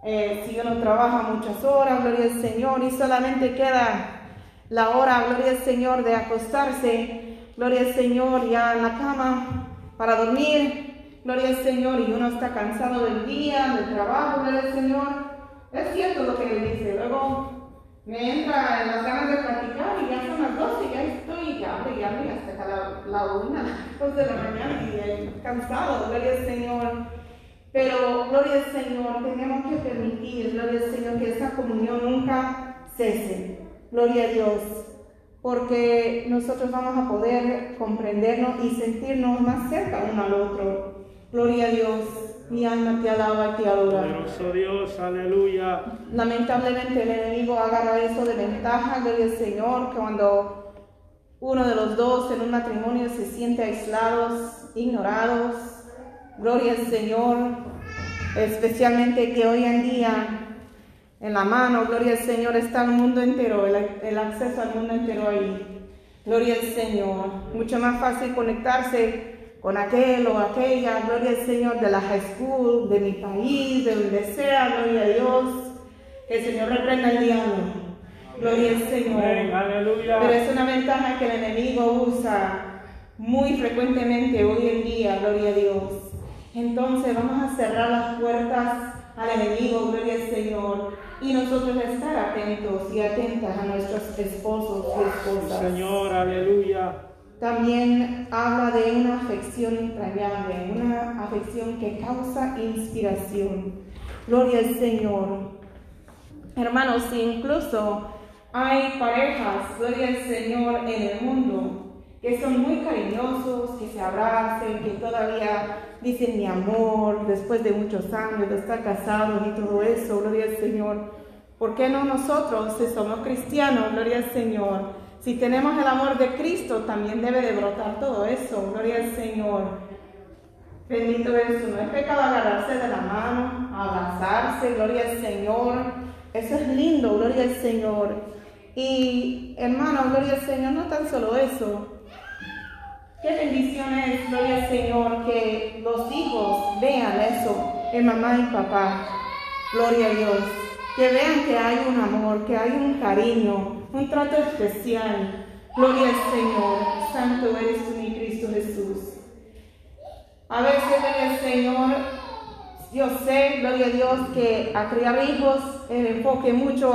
Eh, si uno trabaja muchas horas, gloria al Señor, y solamente queda la hora, gloria al Señor, de acostarse, gloria al Señor, ya en la cama para dormir, gloria al Señor, y uno está cansado del día, del trabajo, gloria al Señor. Es cierto lo que él dice. Luego me entra en las ganas de platicar y ya son las 12 y ya estoy, y hable y hable hasta la, la una, dos de la mañana y cansado, gloria al Señor. Pero, gloria al Señor, tenemos que permitir, gloria al Señor, que esa comunión nunca cese. Gloria a Dios porque nosotros vamos a poder comprendernos y sentirnos más cerca uno al otro. Gloria a Dios, mi alma te alaba y te adora. Poderoso Dios, aleluya. Lamentablemente el enemigo agarra eso de ventaja, gloria al Señor, cuando uno de los dos en un matrimonio se siente aislados, ignorados, gloria al Señor, especialmente que hoy en día en la mano, gloria al Señor, está el mundo entero, el, acceso al mundo entero ahí. Gloria al Señor. Mucho más fácil conectarse con aquel o aquella, gloria al Señor, de la high school, de mi país, de donde sea, gloria a Dios. Que el Señor reprenda el diablo. Gloria al Señor. aleluya. Pero es una ventaja que el enemigo usa muy frecuentemente hoy en día, gloria a Dios. Entonces vamos a cerrar las puertas al enemigo, gloria al Señor y nosotros estar atentos y atentas a nuestros esposos y esposas. Señor, aleluya. También habla de una afección entrañable, una afección que causa inspiración. Gloria al Señor. Hermanos, incluso hay parejas, gloria al Señor, en el mundo que son muy cariñosos, que se abracen, que todavía dicen mi amor después de muchos años de estar casados y todo eso, gloria al Señor. ¿Por qué no nosotros, si somos cristianos, gloria al Señor? Si tenemos el amor de Cristo, también debe de brotar todo eso, gloria al Señor. Bendito eso, no es pecado agarrarse de la mano, abrazarse, gloria al Señor. Eso es lindo, gloria al Señor. Y hermano, gloria al Señor, no tan solo eso, Qué bendición es, gloria al Señor, que los hijos vean eso en mamá y papá. Gloria a Dios. Que vean que hay un amor, que hay un cariño, un trato especial. Gloria al Señor. Santo eres tú, mi Cristo Jesús. A veces, gloria Señor, yo sé, gloria a Dios, que a criar hijos el enfoque mucho,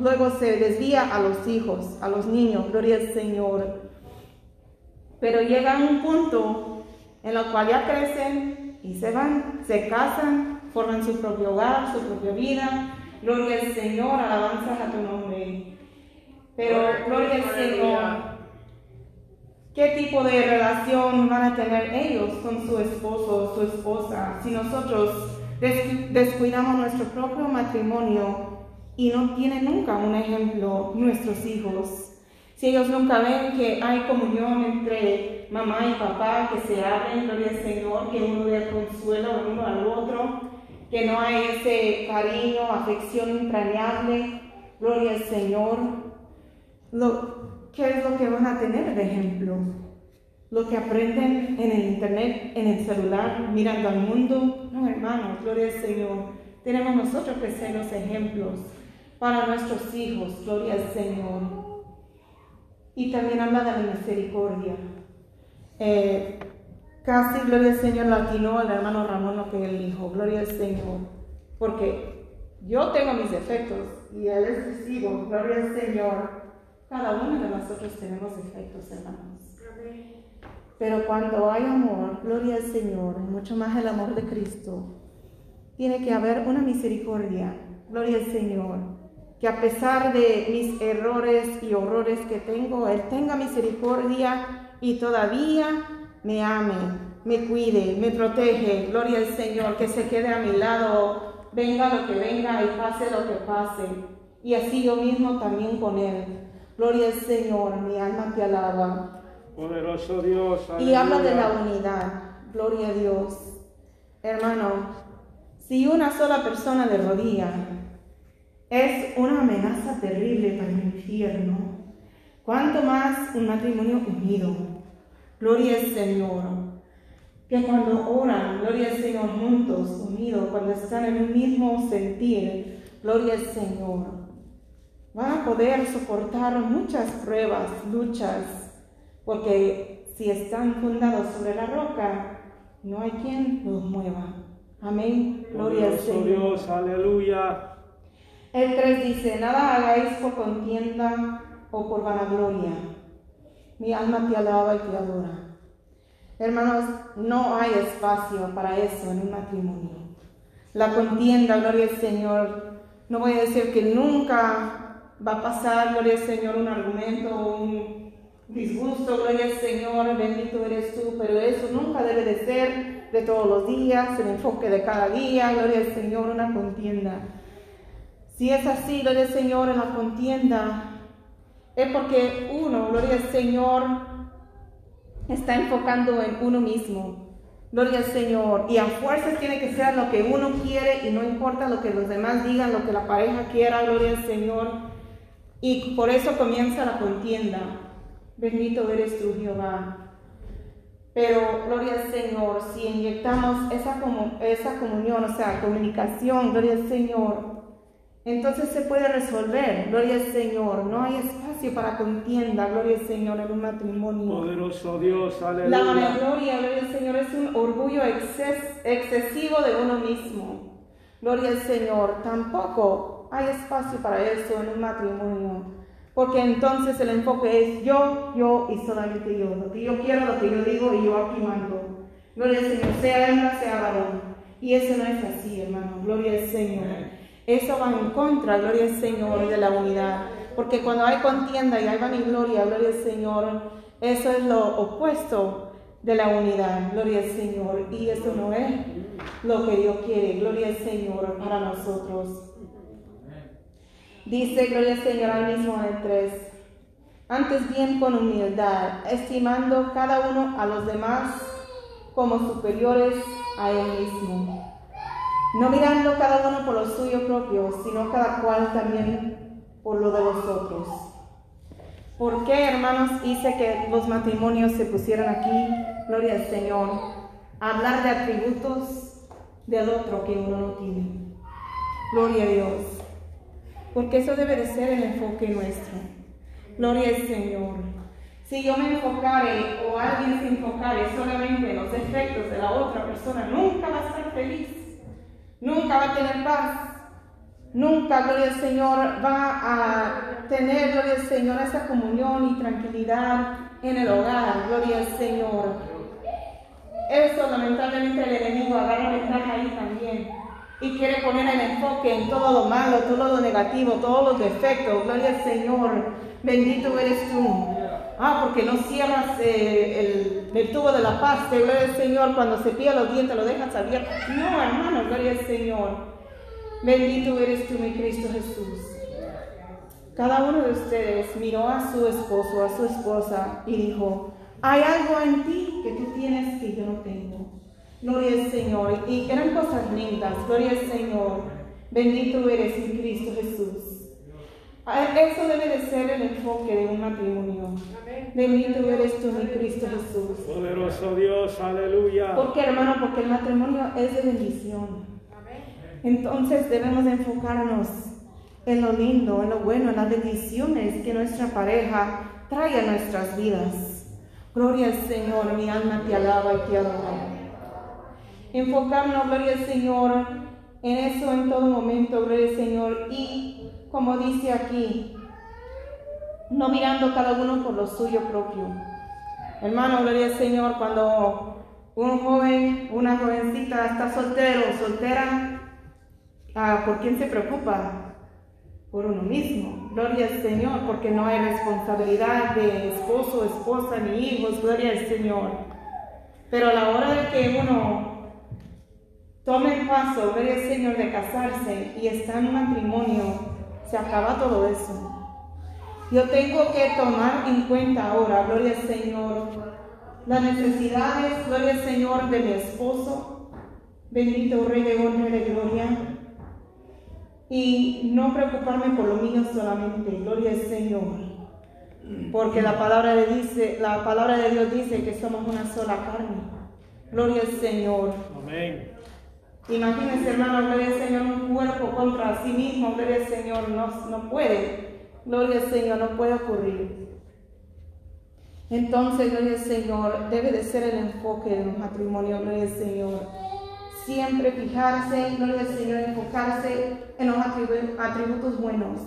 luego se desvía a los hijos, a los niños. Gloria al Señor. Pero llegan a un punto en el cual ya crecen y se van, se casan, forman su propio hogar, su propia vida. Gloria al Señor, alabanzas a tu nombre. Pero gloria al Señor. ¿Qué tipo de relación van a tener ellos con su esposo o su esposa si nosotros descuidamos nuestro propio matrimonio y no tienen nunca un ejemplo nuestros hijos? Si ellos nunca ven que hay comunión entre mamá y papá, que se abren, gloria al Señor, que uno dé consuelo uno al otro, que no hay ese cariño, afección entrañable, gloria al Señor. ¿Qué es lo que van a tener de ejemplo? Lo que aprenden en el internet, en el celular, mirando al mundo. No, hermanos, gloria al Señor. Tenemos nosotros que ser los ejemplos para nuestros hijos, gloria al Señor. Y también habla de la misericordia. Eh, casi, gloria al Señor, latino al hermano Ramón lo que él dijo, gloria al Señor. Porque yo tengo mis defectos y él es testigo, gloria al Señor. Cada uno de nosotros tenemos defectos, hermanos. Pero cuando hay amor, gloria al Señor, mucho más el amor de Cristo, tiene que haber una misericordia, gloria al Señor que a pesar de mis errores y horrores que tengo, Él tenga misericordia y todavía me ame, me cuide, me protege. Gloria al Señor, que se quede a mi lado, venga lo que venga y pase lo que pase. Y así yo mismo también con Él. Gloria al Señor, mi alma te alaba. Poderoso Dios. Y habla de la unidad. Gloria a Dios. Hermano, si una sola persona de rodilla es una amenaza terrible para el infierno. Cuanto más un matrimonio unido. Gloria al Señor. Que cuando oran, gloria al Señor juntos, unidos, cuando están en un mismo sentir, gloria al Señor. Van a poder soportar muchas pruebas, luchas, porque si están fundados sobre la roca, No hay quien los mueva. Amén. Gloria al Señor. Dios, aleluya. El 3 dice, nada hagáis por contienda o por vanagloria. Mi alma te alaba y te adora. Hermanos, no hay espacio para eso en un matrimonio. La contienda, gloria al Señor. No voy a decir que nunca va a pasar, gloria al Señor, un argumento un disgusto, gloria al Señor, bendito eres tú, pero eso nunca debe de ser de todos los días, el enfoque de cada día, gloria al Señor, una contienda. Si es así, gloria al Señor, en la contienda, es porque uno, gloria al Señor, está enfocando en uno mismo. Gloria al Señor. Y a fuerzas tiene que ser lo que uno quiere y no importa lo que los demás digan, lo que la pareja quiera, gloria al Señor. Y por eso comienza la contienda. Bendito eres tú, Jehová. Pero, gloria al Señor, si inyectamos esa, esa comunión, o sea, comunicación, gloria al Señor, entonces se puede resolver, gloria al Señor. No hay espacio para contienda, gloria al Señor, en un matrimonio. Poderoso Dios, La aleluya. vanagloria, gloria al Señor, es un orgullo exces- excesivo de uno mismo. Gloria al Señor. Tampoco hay espacio para eso en un matrimonio. Porque entonces el enfoque es yo, yo y solamente yo. Lo que yo quiero, lo que yo digo y yo aquí mando. Gloria al Señor, sea hembra, sea varón. Y eso no es así, hermano. Gloria al Señor. Eso va en contra, gloria al Señor, de la unidad. Porque cuando hay contienda y hay vanagloria, gloria al Señor, eso es lo opuesto de la unidad, gloria al Señor. Y eso no es lo que Dios quiere, gloria al Señor para nosotros. Dice, gloria al Señor, ahí mismo en el 3. Antes bien con humildad, estimando cada uno a los demás como superiores a él mismo. No mirando cada uno por lo suyo propio, sino cada cual también por lo de los otros. ¿Por qué, hermanos, hice que los matrimonios se pusieran aquí, gloria al Señor, hablar de atributos del otro que uno no tiene? Gloria a Dios. Porque eso debe de ser el enfoque nuestro. Gloria al Señor. Si yo me enfocare o alguien se enfocare solamente en los defectos de la otra persona, nunca va a estar feliz. Nunca va a tener paz. Nunca, gloria al Señor, va a tener, gloria al Señor, esa comunión y tranquilidad en el hogar. Gloria al Señor. Eso lamentablemente el enemigo agarra ventaja ahí también y quiere poner el enfoque en todo lo malo, todo lo negativo, todos los defectos. Gloria al Señor. Bendito eres tú. Ah, porque no cierras eh, el, tubo de la paz. Gloria al Señor. Cuando se pilla los dientes lo dejas abierto. No, hermano, gloria al Señor. Bendito eres tú, mi Cristo Jesús. Cada uno de ustedes miró a su esposo, a su esposa y dijo, hay algo en ti que tú tienes que yo no tengo. Gloria al Señor. Y eran cosas lindas. Gloria al Señor. Bendito eres mi Cristo Jesús. Ah, Eso debe de ser el enfoque de un matrimonio. Bendito eres tú, mi Cristo Jesús. Poderoso Dios, aleluya. ¿Por qué, hermano? Porque el matrimonio es de bendición. Entonces debemos de enfocarnos en lo lindo, en lo bueno, en las bendiciones que nuestra pareja trae a nuestras vidas. Gloria al Señor, mi alma te alaba y te adora. Enfocarnos, gloria al Señor, en eso en todo momento, gloria al Señor. Y como dice aquí, no mirando cada uno por lo suyo propio. Hermano, gloria al Señor, cuando un joven, una jovencita está soltero soltera, ah, ¿por quién se preocupa? Por uno mismo. Gloria al Señor, porque no hay responsabilidad de esposo, esposa ni hijos. Gloria al Señor. Pero a la hora de que uno tome el paso, gloria al Señor, de casarse y está en un matrimonio, se acaba todo eso. Yo tengo que tomar en cuenta ahora, gloria al Señor, las necesidades, gloria al Señor, de mi esposo, bendito Rey de honra de gloria, y no preocuparme por lo mío solamente, gloria al Señor. Porque la palabra de, la palabra de Dios dice que somos una sola carne. Gloria al Señor. Amén. Imagínense, hermano, gloria al Señor, un cuerpo contra sí mismo, gloria al Señor, no, no puede. Gloria al Señor, no puede ocurrir. Entonces, gloria al Señor, debe de ser el enfoque de los matrimonios, gloria al Señor. Siempre fijarse, gloria al Señor, enfocarse en los atribu- atributos buenos.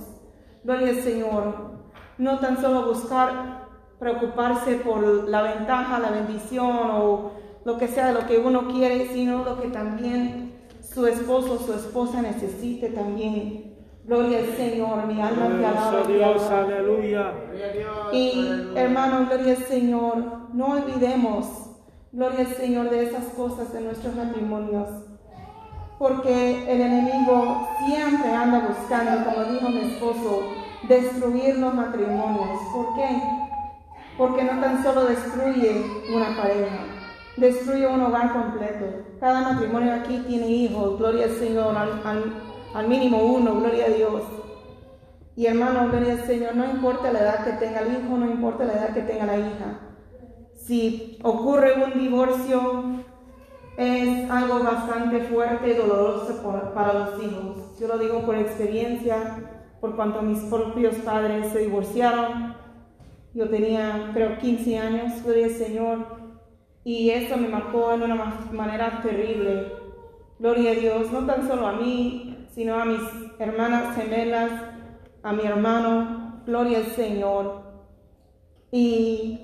Gloria al Señor. No tan solo buscar preocuparse por la ventaja, la bendición o lo que sea de lo que uno quiere, sino lo que también su esposo o su esposa necesite también. Gloria al Señor, mi alma te alaba. Gloria a te Dios, aleluya. Y hermano, gloria al Señor, no olvidemos, gloria al Señor, de esas cosas en nuestros matrimonios. Porque el enemigo siempre anda buscando, como dijo mi esposo, destruir los matrimonios. ¿Por qué? Porque no tan solo destruye una pareja, destruye un hogar completo. Cada matrimonio aquí tiene hijos, gloria al Señor, al, al- mínimo uno, gloria a Dios. Y hermano, gloria al Señor, no importa la edad que tenga el hijo, no importa la edad que tenga la hija. Si ocurre un divorcio, es algo bastante fuerte y doloroso para los hijos. Yo lo digo por experiencia, por cuanto mis propios padres se divorciaron. Yo tenía, creo, 15 años, gloria al Señor, y eso me marcó en una ma- manera terrible. Gloria a Dios, no tan solo a mí, sino a mis hermanas gemelas, a mi hermano, gloria al Señor. Y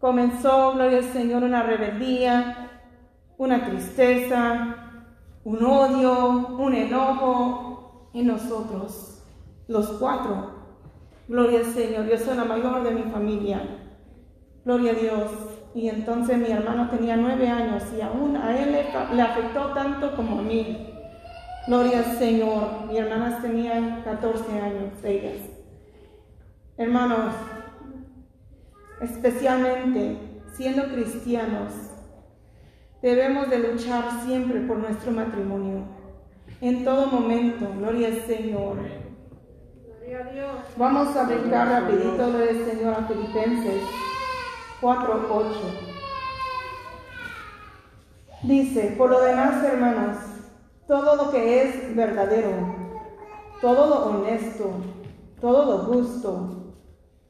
comenzó, gloria al Señor, una rebeldía, una tristeza, un odio, un enojo en nosotros, los cuatro. Gloria al Señor, yo soy la mayor de mi familia. Gloria a Dios. Y entonces mi hermano tenía nueve años y aún a él le, le afectó tanto como a mí. Gloria al Señor. Mis hermanas tenían 14 años, ellas. Hermanos, especialmente siendo cristianos, debemos de luchar siempre por nuestro matrimonio. En todo momento, gloria al Señor. Vamos a brincar rapidito, gloria al Señor, a Filipenses 4.8. Dice, por lo demás, hermanos, todo lo que es verdadero, todo lo honesto, todo lo justo,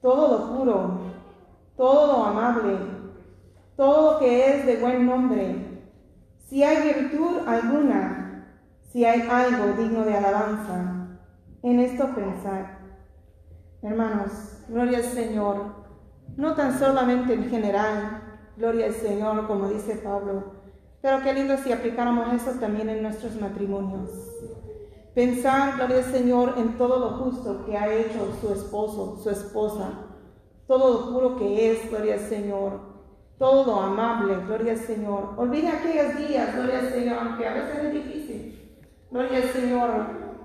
todo lo puro, todo lo amable, todo lo que es de buen nombre, si hay virtud alguna, si hay algo digno de alabanza, en esto pensar. Hermanos, gloria al Señor, no tan solamente en general, gloria al Señor, como dice Pablo, pero qué lindo si aplicáramos eso también en nuestros matrimonios. Pensar, gloria al Señor, en todo lo justo que ha hecho su esposo, su esposa, todo lo puro que es, gloria al Señor, todo lo amable, gloria al Señor. Olvide aquellos días, gloria al Señor, aunque a veces es difícil. Gloria al Señor,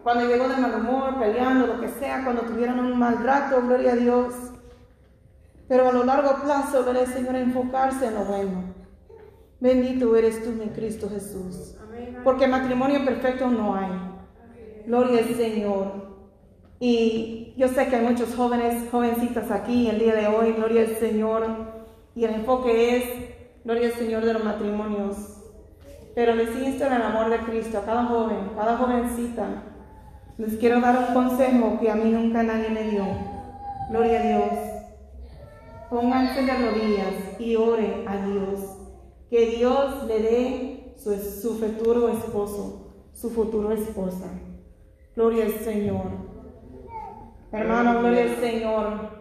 cuando llegó de mal humor, peleando, lo que sea, cuando tuvieron un mal rato, gloria a Dios. Pero a lo largo plazo, al Señor, enfocarse en lo bueno. Bendito eres tú, mi Cristo Jesús. Porque matrimonio perfecto no hay. Gloria al Señor. Y yo sé que hay muchos jóvenes, jovencitas aquí el día de hoy, gloria al Señor. Y el enfoque es, gloria al Señor de los matrimonios. Pero les insto en el amor de Cristo a cada joven, cada jovencita. Les quiero dar un consejo que a mí nunca nadie me dio. Gloria a Dios. Pónganse de rodillas y ore a Dios. Que Dios le dé su, futuro esposo, su futuro esposa. Gloria al Señor. Hermano, gloria al Señor.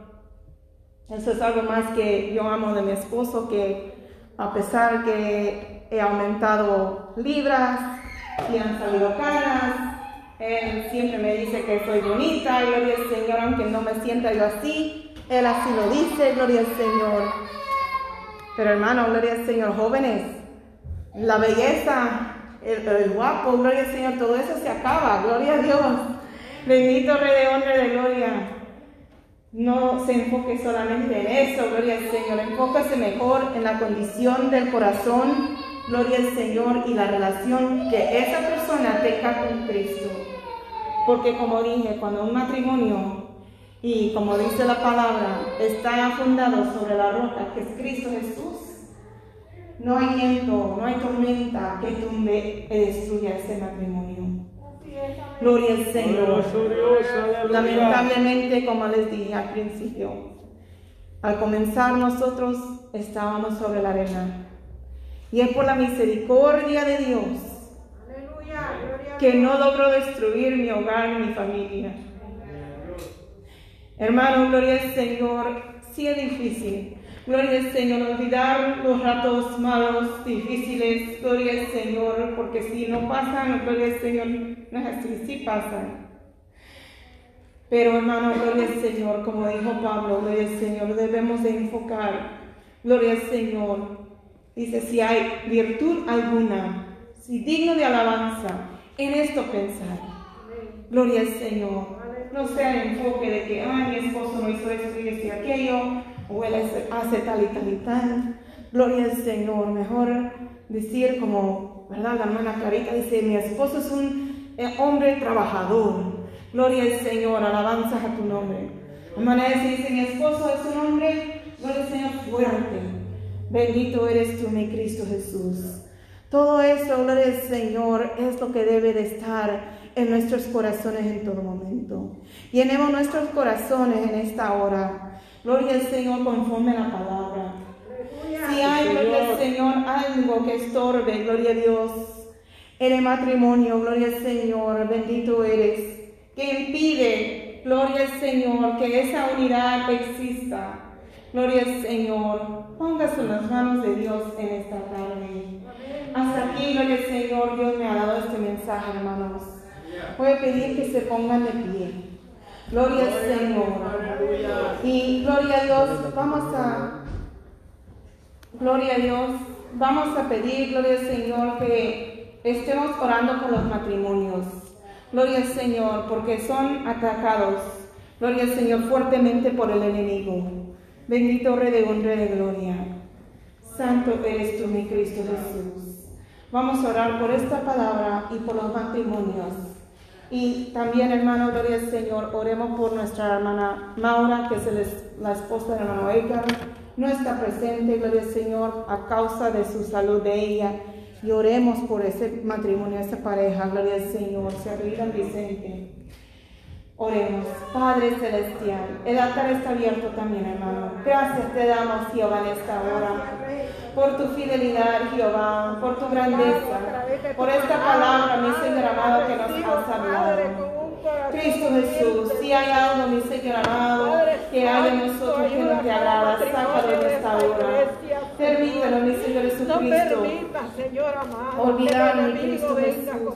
Eso es algo más que yo amo de mi esposo, que a pesar que he aumentado libras y han salido canas, él siempre me dice que soy bonita, gloria al Señor, aunque no me sienta yo así, él así lo dice, gloria al Señor. Pero hermano, gloria al Señor, jóvenes, la belleza, el, el guapo, gloria al Señor, todo eso se acaba, gloria a Dios. Bendito Rey de honra de gloria. No se enfoque solamente en eso, gloria al Señor. Enfócase mejor en la condición del corazón, gloria al Señor, y la relación que esa persona tenga con Cristo. Porque como dije, cuando un matrimonio, y como dice la palabra, está fundado sobre la roca que es Cristo Jesús, no hay viento, no hay tormenta que tumbe y destruya ese matrimonio. Gloria al Señor. Lamentablemente, como les dije al principio, Al comenzar nosotros estábamos sobre la arena. Y es por la misericordia de Dios que no logró destruir mi hogar mi familia. Hermano, gloria al Señor, sí es difícil. Gloria al Señor, olvidar los ratos malos, difíciles. Gloria al Señor, porque si no pasan, gloria al Señor, no es así, sí pasan. Pero hermano, gloria al Señor, como dijo Pablo, gloria al Señor, debemos de enfocar, gloria al Señor. Dice, si hay virtud alguna, si digno de alabanza, en esto pensar. Gloria al Señor. No sea el enfoque de que, ay, mi esposo no hizo esto y esto y aquello, o él hace tal y tal y tal. Gloria al Señor. Mejor decir como, ¿verdad? La hermana Clarita dice, mi esposo es un eh, hombre trabajador. Gloria al Señor, alabanzas a tu nombre. Hermana dice, mi esposo es un hombre, gloria al Señor, fuerte. Bendito eres tú, mi Cristo Jesús. Todo esto, gloria al Señor, es lo que debe de estar en nuestros corazones en todo momento. Llenemos nuestros corazones en esta hora. Gloria al Señor conforme a la palabra. Si hay, gloria al Señor, algo que estorbe, gloria a Dios, en el matrimonio, gloria al Señor, bendito eres, que impide, gloria al Señor, que esa unidad exista. Gloria al Señor. Póngase en las manos de Dios en esta tarde. Hasta aquí, gloria al Señor, Dios me ha dado este mensaje, hermanos. Voy a pedir que se pongan de pie. Gloria al Señor. Y gloria a Dios, vamos a, gloria a Dios, vamos a pedir, gloria al Señor, que estemos orando por los matrimonios. Gloria al Señor, porque son atacados. Gloria al Señor fuertemente por el enemigo. Bendito Rey de honra de gloria. Santo eres tú, mi Cristo Jesús. Vamos a orar por esta palabra y por los matrimonios. Y también, hermano, gloria al Señor, oremos por nuestra hermana Maura, que es la esposa del hermano Edgar. No está presente, gloria al Señor, a causa de su salud de ella. Y oremos por ese matrimonio, esa pareja, gloria al Señor. Se abrirá Vicente. Oremos, Padre Celestial, el altar está abierto también, hermano. Gracias te damos, Jehová, en esta hora, por tu fidelidad, Jehová, por tu grandeza, por esta palabra, mi Señor amado, que nos has hablado. Cristo Jesús, si hay algo, mi Señor amado, que hay en nosotros que no te agrada, sácalo en esta hora. Permítelo, mi Señor Jesucristo. Olvidar, mi Cristo Jesús.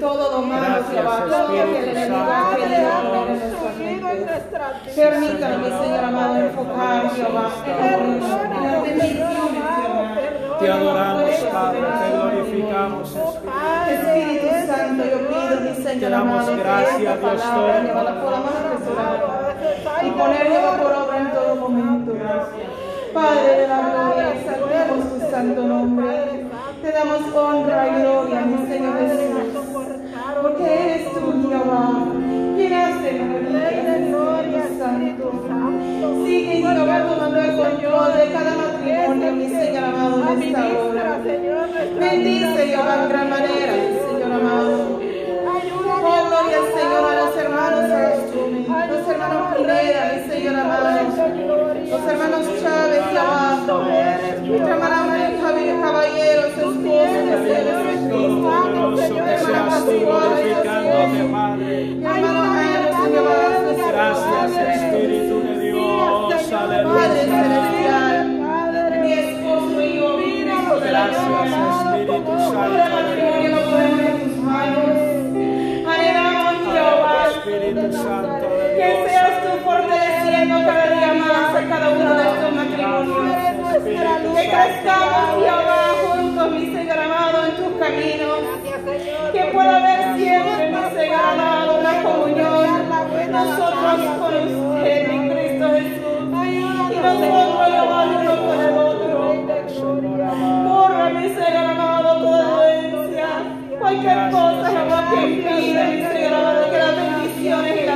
Todo lo malo, Jehová, todo lo que el enemigo ha querido poner en nuestras mentes. Permítalo, mi Señor amado, enfocar, Jehová, en las bendiciones, Jehová. Te adoramos, Padre, te glorificamos, Espíritu Santo, yo pido, mi Señor palabra, Jehová, la podamos atesorar y poner, Jehová, por obra en todo momento. Padre de la gloria, exaltamos tu santo nombre. Te damos honra y gloria, mi Señor Jesús. Porque eres tú, Jehová, quien hace maravillas, Espíritu Santo. Sigue, tomando el control de cada matrimonio, mi Señor amado, en esta hora. Bendice, Jehová, en gran manera, mi Señor amado. Oh, gloria al Señor, a los hermanos Arastumi, los hermanos Pineda, mi Señor amado, los hermanos Chávez, Jehová, nuestra hermana Javier Caballero, su esposa, mi Señor Jesús, hermana Pascual, hermano Jairo, Señor, Gracias, Espíritu de Dios, Padre celestial, mi esposo y yo, Cristo de la gloria, matrimonio lo ponemos en tus manos. Anhelamos, Jehová, Espíritu Santo de que seas tú fortaleciendo cada día más a cada uno de estos matrimonios. Que crezcamos, Jehová, juntos, mi Señor amado, en tus caminos. Que pueda haber siempre, mi Señor amado, la comunión. Nosotros cualquier cosa, Jehová, que que las bendiciones y